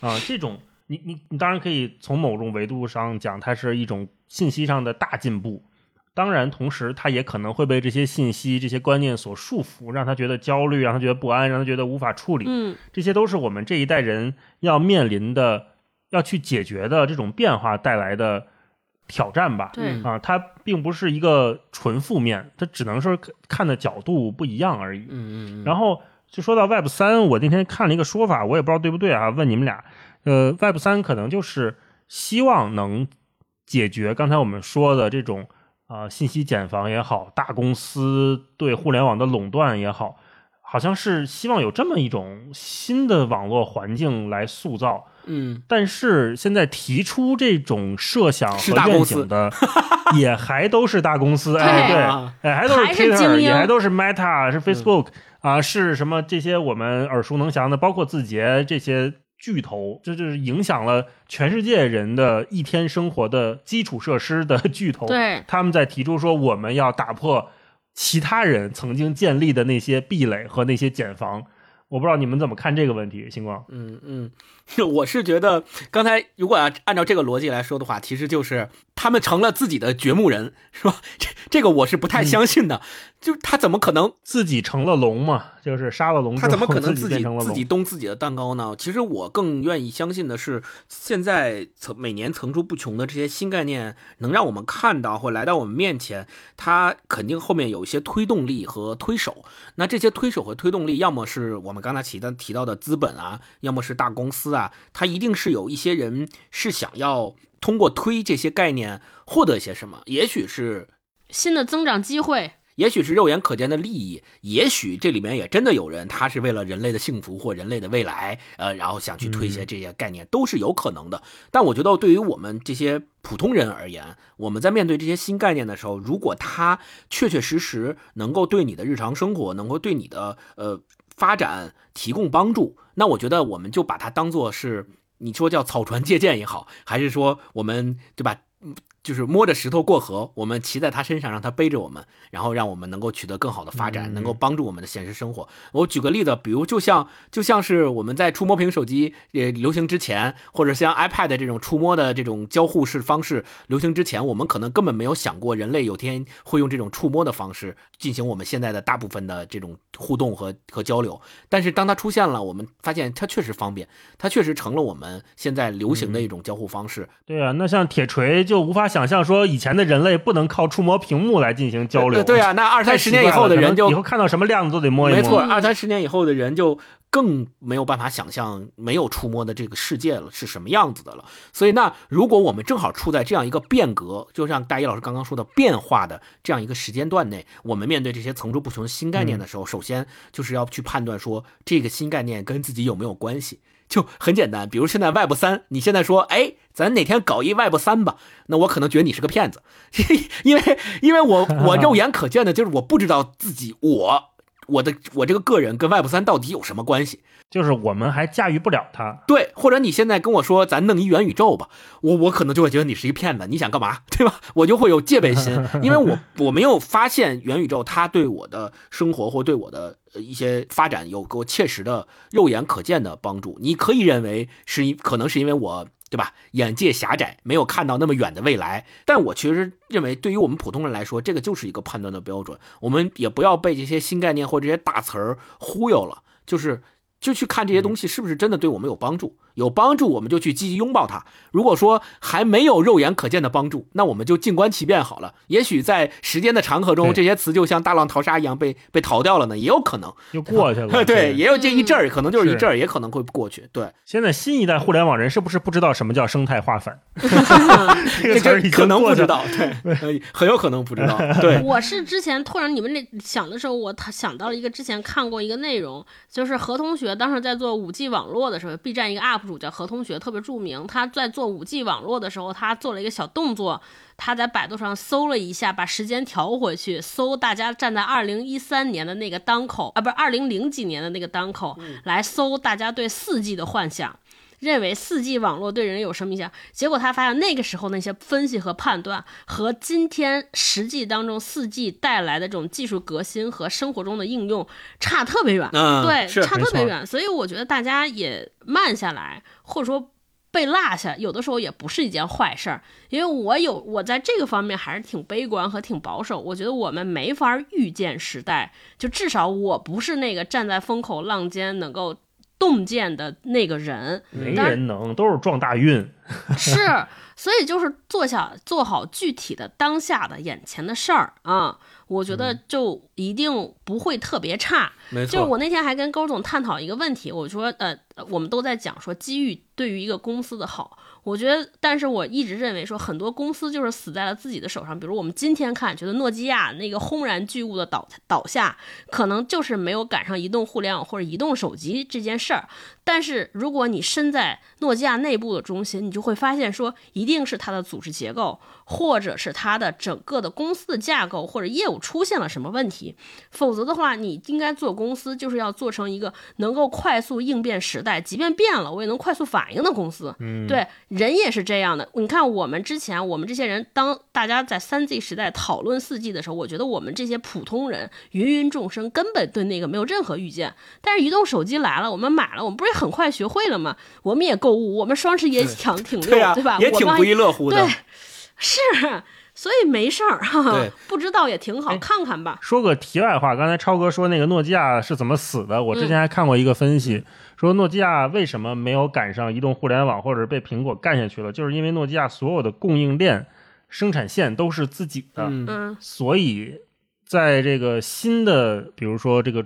嗯
啊、这种你你你当然可以从某种维度上讲，它是一种信息上的大进步。当然，同时他也可能会被这些信息、这些观念所束缚，让他觉得焦虑，让他觉得不安，让他觉得无法处理。
嗯
这些都是我们这一代人要面临的、要去解决的这种变化带来的挑战吧。
对
啊，它并不是一个纯负面，它只能是看的角度不一样而已。
嗯嗯嗯，
然后就说到 Web 三，我那天看了一个说法，我也不知道对不对啊，问你们俩，呃，Web 三可能就是希望能解决刚才我们说的这种啊、呃信息茧房也好，大公司对互联网的垄断也好，好像是希望有这么一种新的网络环境来塑造。
嗯
但是现在提出这种设想和愿景的，也还都是大公司，哎，
对
哎，还都是
还是精
Twitter，
英
也还都是 Meta，是 Facebook、啊，是什么这些我们耳熟能详的，包括字节这些巨头，这就是影响了全世界人的一天生活的基础设施的巨头。
对，
他们在提出说我们要打破其他人曾经建立的那些壁垒和那些茧房。我不知道你们怎么看这个问题，星光。
嗯嗯，我是觉得刚才如果要按照这个逻辑来说的话，其实就是他们成了自己的掘墓人，是吧？这这个我是不太相信的，就他怎么可能
自己成了龙嘛，就是杀了龙，
他怎么可能
自
自己？自己动自己的蛋糕呢？其实我更愿意相信的是，现在层每年层出不穷的这些新概念，能让我们看到或来到我们面前，它肯定后面有一些推动力和推手。那这些推手和推动力，要么是我们刚才提的提到的资本啊，要么是大公司啊，它一定是有一些人是想要通过推这些概念获得一些什么，也许是
新的增长机会。
也许是肉眼可见的利益，也许这里面也真的有人，他是为了人类的幸福或人类的未来，呃，然后想去推一些这些概念，都是有可能的。但我觉得，对于我们这些普通人而言，我们在面对这些新概念的时候，如果它确确实实能够对你的日常生活，能够对你的呃发展提供帮助，那我觉得我们就把它当做是你说叫草船借箭也好，还是说我们对吧？嗯就是摸着石头过河，我们骑在他身上，让他背着我们，然后让我们能够取得更好的发展，能够帮助我们的现实生活。我举个例子，比如就像就像是我们在触摸屏手机也流行之前，或者像 iPad 这种触摸的这种交互式方式流行之前，我们可能根本没有想过人类有天会用这种触摸的方式进行我们现在的大部分的这种互动和和交流。但是当它出现了，我们发现它确实方便，它确实成了我们现在流行的一种交互方式。
对啊，那像铁锤就无法想象说以前的人类不能靠触摸屏幕来进行交流。
对啊，那二三十年以后的人就
以后看到什么亮子都得摸一摸。
没错，二三十年以后的人就更没有办法想象没有触摸的这个世界了是什么样子的了。所以，那如果我们正好处在这样一个变革，就像大一老师刚刚说的变化的这样一个时间段内，我们面对这些层出不穷的新概念的时候，首先就是要去判断说这个新概念跟自己有没有关系。就很简单，比如现在 Web 三，你现在说，哎，咱哪天搞一 Web 三吧？那我可能觉得你是个骗子，因为因为我我肉眼可见的就是我不知道自己我我的我这个个人跟 Web 三到底有什么关系。
就是我们还驾驭不了它，
对，或者你现在跟我说咱弄一元宇宙吧，我我可能就会觉得你是一个骗子，你想干嘛，对吧？我就会有戒备心，因为我 我没有发现元宇宙它对我的生活或对我的一些发展有过切实的肉眼可见的帮助。你可以认为是因可能是因为我对吧，眼界狭窄，没有看到那么远的未来，但我其实认为对于我们普通人来说，这个就是一个判断的标准。我们也不要被这些新概念或这些大词儿忽悠了，就是。就去看这些东西是不是真的对我们有帮助，有帮助我们就去积极拥抱它。如果说还没有肉眼可见的帮助，那我们就静观其变好了。也许在时间的长河中，这些词就像大浪淘沙一样被被淘掉了呢，也有可能
就过去了。
对，也有这一阵儿，可能就是一阵儿，也可能会过去。对，
现在新一代互联网人是不是不知道什么叫生态化反？这个词儿
可能不知道，对，很有可能不知道。对，
我是之前突然你们那想的时候，我想到了一个之前看过一个内容，就是何同学。当时在做五 G 网络的时候，B 站一个 UP 主叫何同学，特别著名。他在做五 G 网络的时候，他做了一个小动作，他在百度上搜了一下，把时间调回去，搜大家站在二零一三年的那个当口啊，不是二零零几年的那个当口，来搜大家对四 G 的幻想。认为四 G 网络对人有什么影响？结果他发现那个时候那些分析和判断和今天实际当中四 G 带来的这种技术革新和生活中的应用差特别远，对，差特别远。所以我觉得大家也慢下来，或者说被落下，有的时候也不是一件坏事儿。因为我有我在这个方面还是挺悲观和挺保守。我觉得我们没法预见时代，就至少我不是那个站在风口浪尖能够。洞见的那个人，
没人能，都是撞大运。
是，所以就是做下做好具体的当下的眼前的事儿啊，我觉得就一定不会特别差。
没错，
就是我那天还跟高总探讨一个问题，我说呃，我们都在讲说机遇对于一个公司的好。我觉得，但是我一直认为说，很多公司就是死在了自己的手上。比如我们今天看，觉得诺基亚那个轰然巨物的倒倒下，可能就是没有赶上移动互联网或者移动手机这件事儿。但是如果你身在诺基亚内部的中心，你就会发现说，一定是它的组织结构，或者是它的整个的公司的架构或者业务出现了什么问题。否则的话，你应该做公司就是要做成一个能够快速应变时代，即便变了，我也能快速反应的公司。
嗯，
对。人也是这样的，你看我们之前，我们这些人，当大家在三 G 时代讨论四 G 的时候，我觉得我们这些普通人芸芸众生根本对那个没有任何预见。但是移动手机来了，我们买了，我们不是很快学会了吗？我们也购物，我们双十一也抢挺溜，
对
吧？
也挺不亦乐乎的。
对，是，所以没事儿哈，不知道也挺好，看看吧。
说个题外话，刚才超哥说那个诺基亚是怎么死的，我之前还看过一个分析。说诺基亚为什么没有赶上移动互联网，或者被苹果干下去了？就是因为诺基亚所有的供应链、生产线都是自己的，
嗯，
所以在这个新的，比如说这个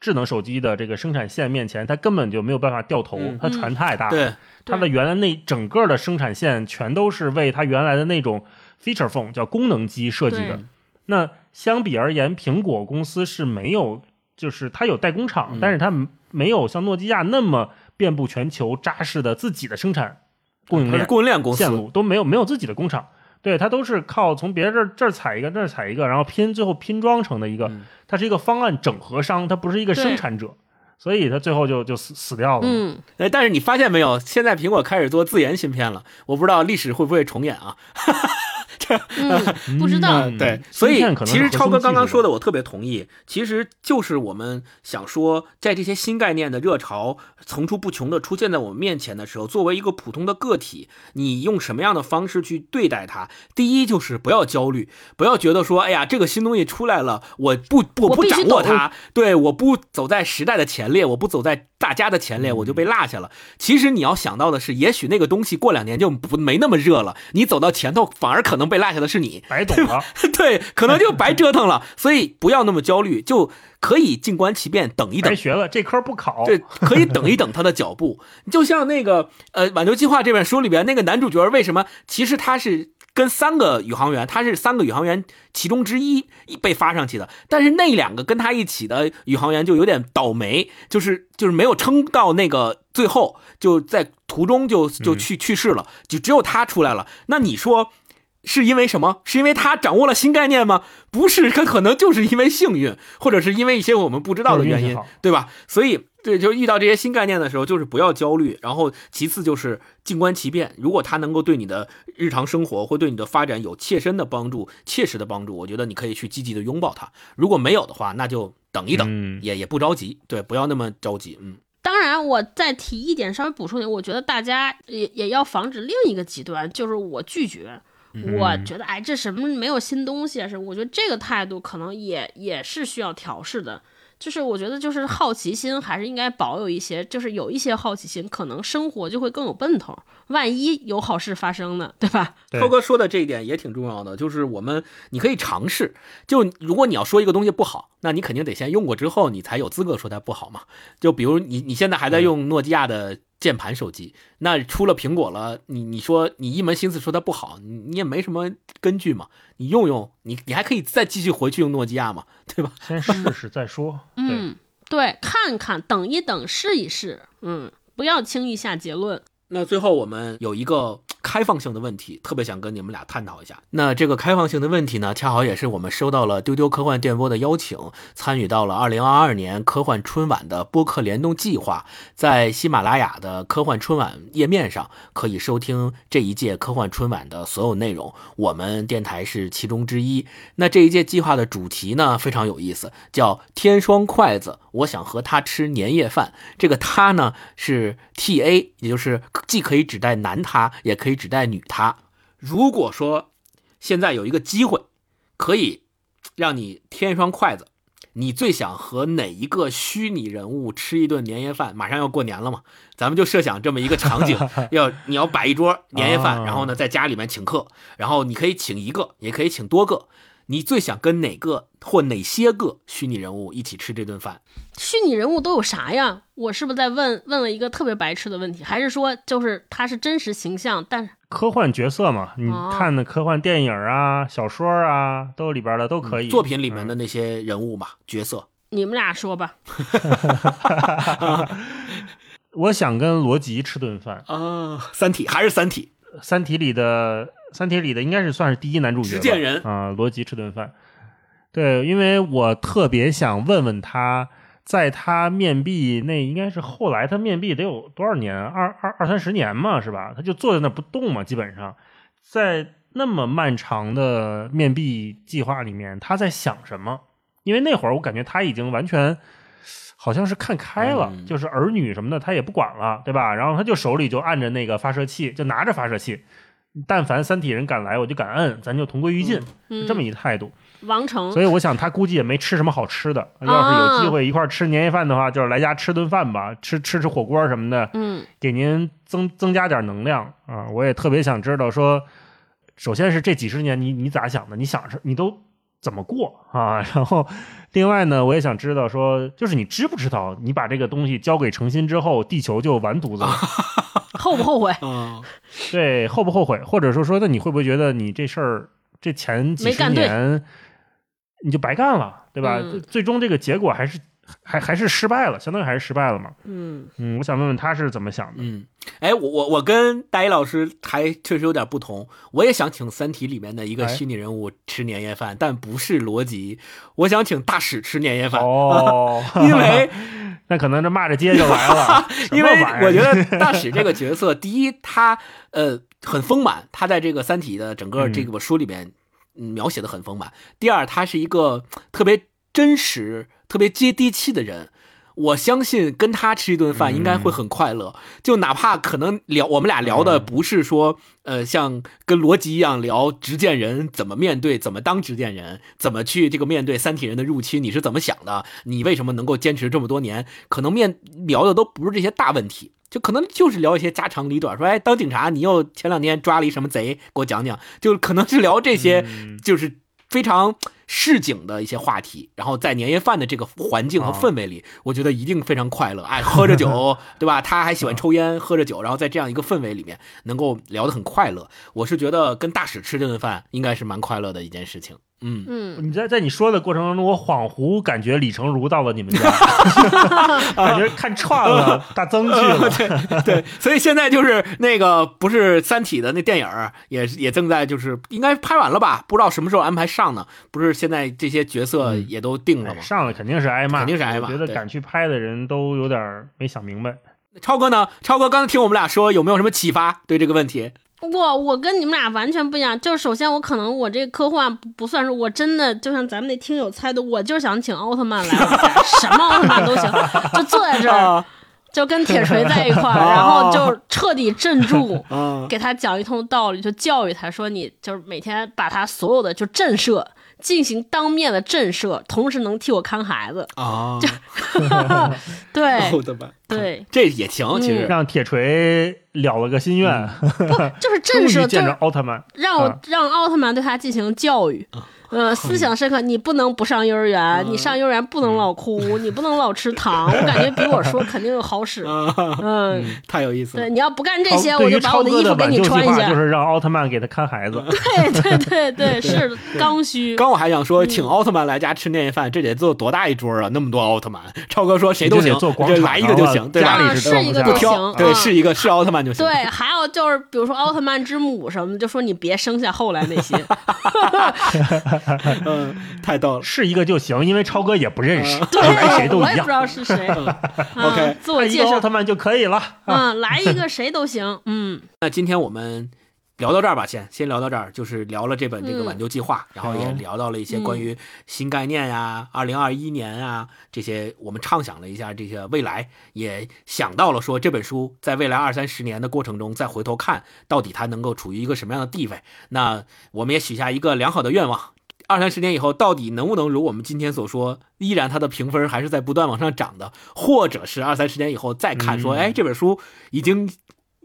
智能手机的这个生产线面前，它根本就没有办法掉头，它船太大，
对，
它的原来那整个的生产线全都是为它原来的那种 feature phone 叫功能机设计的。那相比而言，苹果公司是没有。就是它有代工厂，但是它没有像诺基亚那么遍布全球、扎实的自己的生产供应链、
供应链公司
线路都没有，没有自己的工厂。对，它都是靠从别人这儿这儿采一个，那儿采一个，然后拼，最后拼装成的一个。它是一个方案整合商，它不是一个生产者，所以它最后就就死死掉了。
嗯，
哎，但是你发现没有，现在苹果开始做自研芯片了，我不知道历史会不会重演啊？
嗯，不知道。
嗯
对，所以其实超哥刚刚说
的，
我特别同意，其实就是我们想说，在这些新概念的热潮层出不穷的出现在我们面前的时候，作为一个普通的个体，你用什么样的方式去对待它？第一就是不要焦虑，不要觉得说，哎呀，这个新东西出来了，我不我不掌握它，对，我不走在时代的前列，我不走在大家的前列，我就被落下了。其实你要想到的是，也许那个东西过两年就不没那么热了，你走到前头，反而可能被落下的是你。
白懂了。
对，可能就白折腾了，所以不要那么焦虑，就可以静观其变，等一等
白。学了，这科不考。
对，可以等一等他的脚步。就像那个呃《挽救计划》这本书里边那个男主角，为什么其实他是跟三个宇航员，他是三个宇航员其中之一被发上去的，但是那两个跟他一起的宇航员就有点倒霉，就是就是没有撑到那个最后，就在途中就就去去世了，就只有他出来了。那你说？是因为什么？是因为他掌握了新概念吗？不是，他可能就是因为幸运，或者是因为一些我们不知道的原因对吧？所以，对，就遇到这些新概念的时候，就是不要焦虑，然后其次就是静观其变。如果它能够对你的日常生活或对你的发展有切身的帮助、切实的帮助，我觉得你可以去积极的拥抱它。如果没有的话，那就等一等，
嗯
也也不着急，对，不要那么着急，嗯。
当然，我再提一点，稍微补充一点，我觉得大家也也要防止另一个极端，就是我拒绝。我觉得，哎，这什么没有新东西啊？什么？我觉得这个态度可能也也是需要调试的。就是我觉得，就是好奇心还是应该保有一些，就是有一些好奇心，可能生活就会更有奔头。万一有好事发生呢，对吧？
涛哥说的这一点也挺重要的，就是我们你可以尝试。就如果你要说一个东西不好，那你肯定得先用过之后，你才有资格说它不好嘛。就比如你你现在还在用诺基亚的键盘手机，那出了苹果了，你你说你一门心思说它不好，你你也没什么根据嘛。你用用，你你还可以再继续回去用诺基亚嘛，对吧？
先试试再说。
嗯，对，看看，等一等，试一试，嗯，不要轻易下结论。
那最后我们有一个开放性的问题，特别想跟你们俩探讨一下。那这个开放性的问题呢，恰好也是我们收到了丢丢科幻电波的邀请，参与到了2022年科幻春晚的播客联动计划，在喜马拉雅的科幻春晚页面上可以收听这一届科幻春晚的所有内容。我们电台是其中之一。那这一届计划的主题呢非常有意思，叫“天双筷子”，我想和他吃年夜饭。这个他呢是 T A，也就是既可以指代男他，也可以指代女他。如果说现在有一个机会，可以让你添一双筷子，你最想和哪一个虚拟人物吃一顿年夜饭？马上要过年了嘛，咱们就设想这么一个场景，要你要摆一桌年夜饭，
啊
然后呢在家里面请客，然后你可以请一个，也可以请多个。你最想跟哪个或哪些个虚拟人物一起吃这顿饭？
虚拟人物都有啥呀？我是不是在问问了一个特别白痴的问题？还是说就是他是真实形象，但是
科幻角色嘛，你
哦
看的科幻电影啊、小说啊，都里边的都可以。
作品里面
嗯
的那些人物嘛，角色。
你们俩说吧。
我想跟罗辑吃顿饭，
啊，三体还是三体？
《三体》里的《三体》里的应该是算是第一男主角吧，
执剑人
啊，罗辑吃顿饭。对，因为我特别想问问他，在他面壁那应该是后来他面壁得有多少年，二二二三十年嘛，是吧？他就坐在那不动嘛，基本上在那么漫长的面壁计划里面，他在想什么？因为那会儿我感觉他已经完全好像是看开了，
嗯
就是儿女什么的他也不管了，对吧？然后他就手里就按着那个发射器，就拿着发射器，但凡三体人敢来，我就敢摁，咱就同归于尽，
嗯，
这么一态度。
王成
所以我想他估计也没吃什么好吃的。要是有机会一块儿吃年夜饭的话，就是来家吃顿饭吧，吃吃吃火锅什么的，
嗯
给您增增加点能量啊！我也特别想知道说，首先是这几十年你你咋想的？你想是你都怎么过啊？然后另外呢，我也想知道说，就是你知不知道你把这个东西交给诚心之后，地球就完犊子了？
后不后悔？
嗯，
对，后不后悔？或者说说，那你会不会觉得你这事儿这前几十
没干对
年你就白干了，对吧？最终这个结果还是还还是失败了，相当于还是失败了嘛。
嗯
嗯，我想问问他是怎么想的？
嗯，哎，我我我跟大一老师还确实有点不同，我也想请《三体》里面的一个
哎
虚拟人物吃年夜饭，但不是罗辑，我想请大使吃年夜饭，
哦，
因为
那可能这骂着街就来了。
因为我觉得大使这个角色，第一，他呃很丰满，他在这个《三体》的整个这个书里面、嗯、描写的很丰满。第二，他是一个特别真实、特别接地气的人。我相信跟他吃一顿饭应该会很快乐，就哪怕可能聊我们俩聊的不是说，呃，像跟罗辑一样聊执剑人怎么面对，怎么当执剑人，怎么去这个面对三体人的入侵，你是怎么想的？你为什么能够坚持这么多年？可能面聊的都不是这些大问题，就可能就是聊一些家长里短，说，哎，当警察你又前两天抓了一什么贼，给我讲讲，就可能是聊这些，就是非常市井的一些话题，然后在年夜饭的这个环境和氛围里，我觉得一定非常快乐。哎，喝着酒，对吧？他还喜欢抽烟，喝着酒，然后在这样一个氛围里面，能够聊得很快乐。我是觉得跟大使吃这顿饭应该是蛮快乐的一件事情。嗯，
嗯，
你在在你说的过程当中，我恍惚感觉李成儒到了你们家，感觉看串了，大曾去了。
对对，所以现在就是那个不是《三体》的那电影儿也也正在就是应该拍完了吧？不知道什么时候安排上呢？不是现在这些角色也都定了吗？
哎上了肯定是挨骂，
肯定是挨骂
我觉得敢去拍的人都有点没想明白。
超哥呢？超哥刚才听我们俩说，有没有什么启发对这个问题？
我我跟你们俩完全不一样，就是首先我可能我这科幻不不算是我真的就像咱们那听友猜的，我就是想请奥特曼来我家，什么奥特曼都行，就坐在这儿，
啊
就跟铁锤在一块儿，然后就彻底镇住，
啊
给他讲一通道理，就教育他说你就是每天把他所有的就震慑。进行当面的震慑，同时能替我看孩子，
啊！
对。对，
这也行，其实。
让铁锤了了个心愿，不
就是震慑，
见着
是
奥特曼。
让让奥特曼对他进行教育，呃，思想深刻。你不能不上幼儿园，你上幼儿园不能老哭，你不能老吃糖。我感觉比我说肯定有好使。
啊，
嗯，
太有意思了
对，。你要不干这些，我就把我的衣服给你穿一下。
就是让奥特曼给他看孩子。
对对对对，是刚需。
刚我还想
嗯
说，请奥特曼来家吃年夜饭，这得做多大一桌啊？那么多奥特曼，超哥说谁都行
你就
来一个就行，对吧？
啊
家里是
是一个就
挑，对，
行啊
是一个是奥特曼就行。
对，还有就是，比如说奥特曼之母什么的，就说你别生下后来那些。
嗯，太逗了。
是一个就行，因为超哥也不认识，
对，
来谁都一样
我也不知。道是谁。啊
OK
自我介绍
一个奥特。曼就可以了。
嗯，来一个谁都行。嗯，
那今天我们聊到这儿吧，先先聊到这儿，就是聊了这本这个
嗯
挽救计划，然后也聊到了一些关于新概念呀、二零二一年啊这些，我们畅想了一下这些未来，也想到了说这本书在未来二三十年的过程中再回头看，到底它能够处于一个什么样的地位。那我们也许下一个良好的愿望。二三十年以后，到底能不能如我们今天所说，依然它的评分还是在不断往上涨的，或者是二三十年以后再看说，
嗯
哎，这本书已经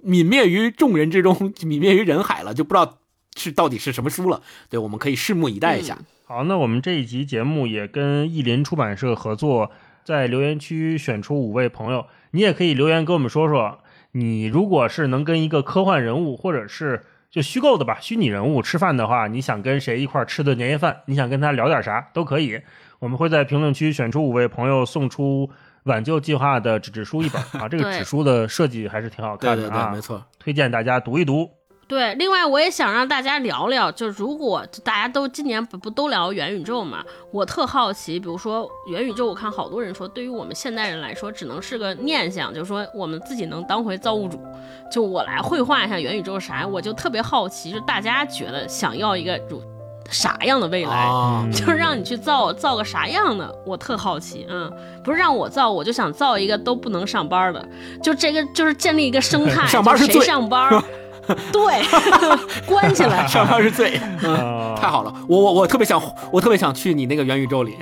泯灭于众人之中，泯灭于人海了，就不知道是到底是什么书了。对，我们可以拭目以待一下。
好，那我们这一集节目也跟译林出版社合作，在留言区选出五位朋友，你也可以留言跟我们说说，你如果是能跟一个科幻人物，或者是就虚构的吧，虚拟人物吃饭的话，你想跟谁一块儿吃的年夜饭？你想跟他聊点啥都可以。我们会在评论区选出五位朋友，送出挽救计划的纸质书一本啊。这个纸书的设计还是挺好
对对对，
看的啊，
没错。
推荐大家读一读。
对。另外，我也想让大家聊聊，就如果大家都今年不不都聊元宇宙嘛，我特好奇，比如说元宇宙，我看好多人说，对于我们现代人来说，只能是个念想，就是说我们自己能当回造物主。就我来绘画一下元宇宙是啥，我就特别好奇，就大家觉得想要一个主啥样的未来？
啊，
就是让你去造造个啥样的，我特好奇，嗯，不是让我造，我就想造一个都不能上班的，就这个就是建立一个生态，
上班是
就谁上班，对，关起来，
上班是罪，嗯，
啊
太好了。我我我特别想，我特别想去你那个元宇宙里。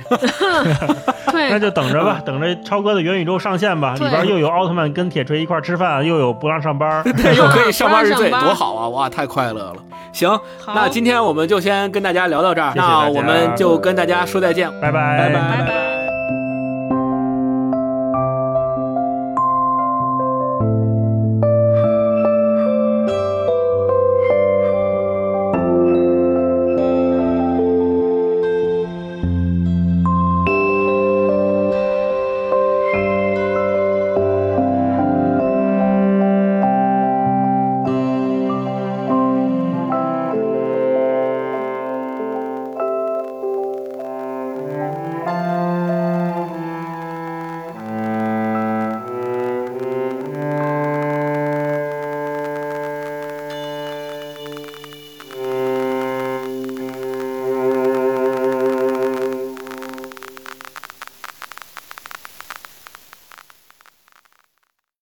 对
那就等着吧，等着超哥的元宇宙上线吧，里边又有奥特曼跟铁锤一块吃饭，又有不让上班。
对，又可以上班是罪，多好啊！哇，太快乐了。行，那今天我们就先跟大家聊到这儿，
谢谢
那我们就跟大家说再见，
拜拜
拜拜
拜拜。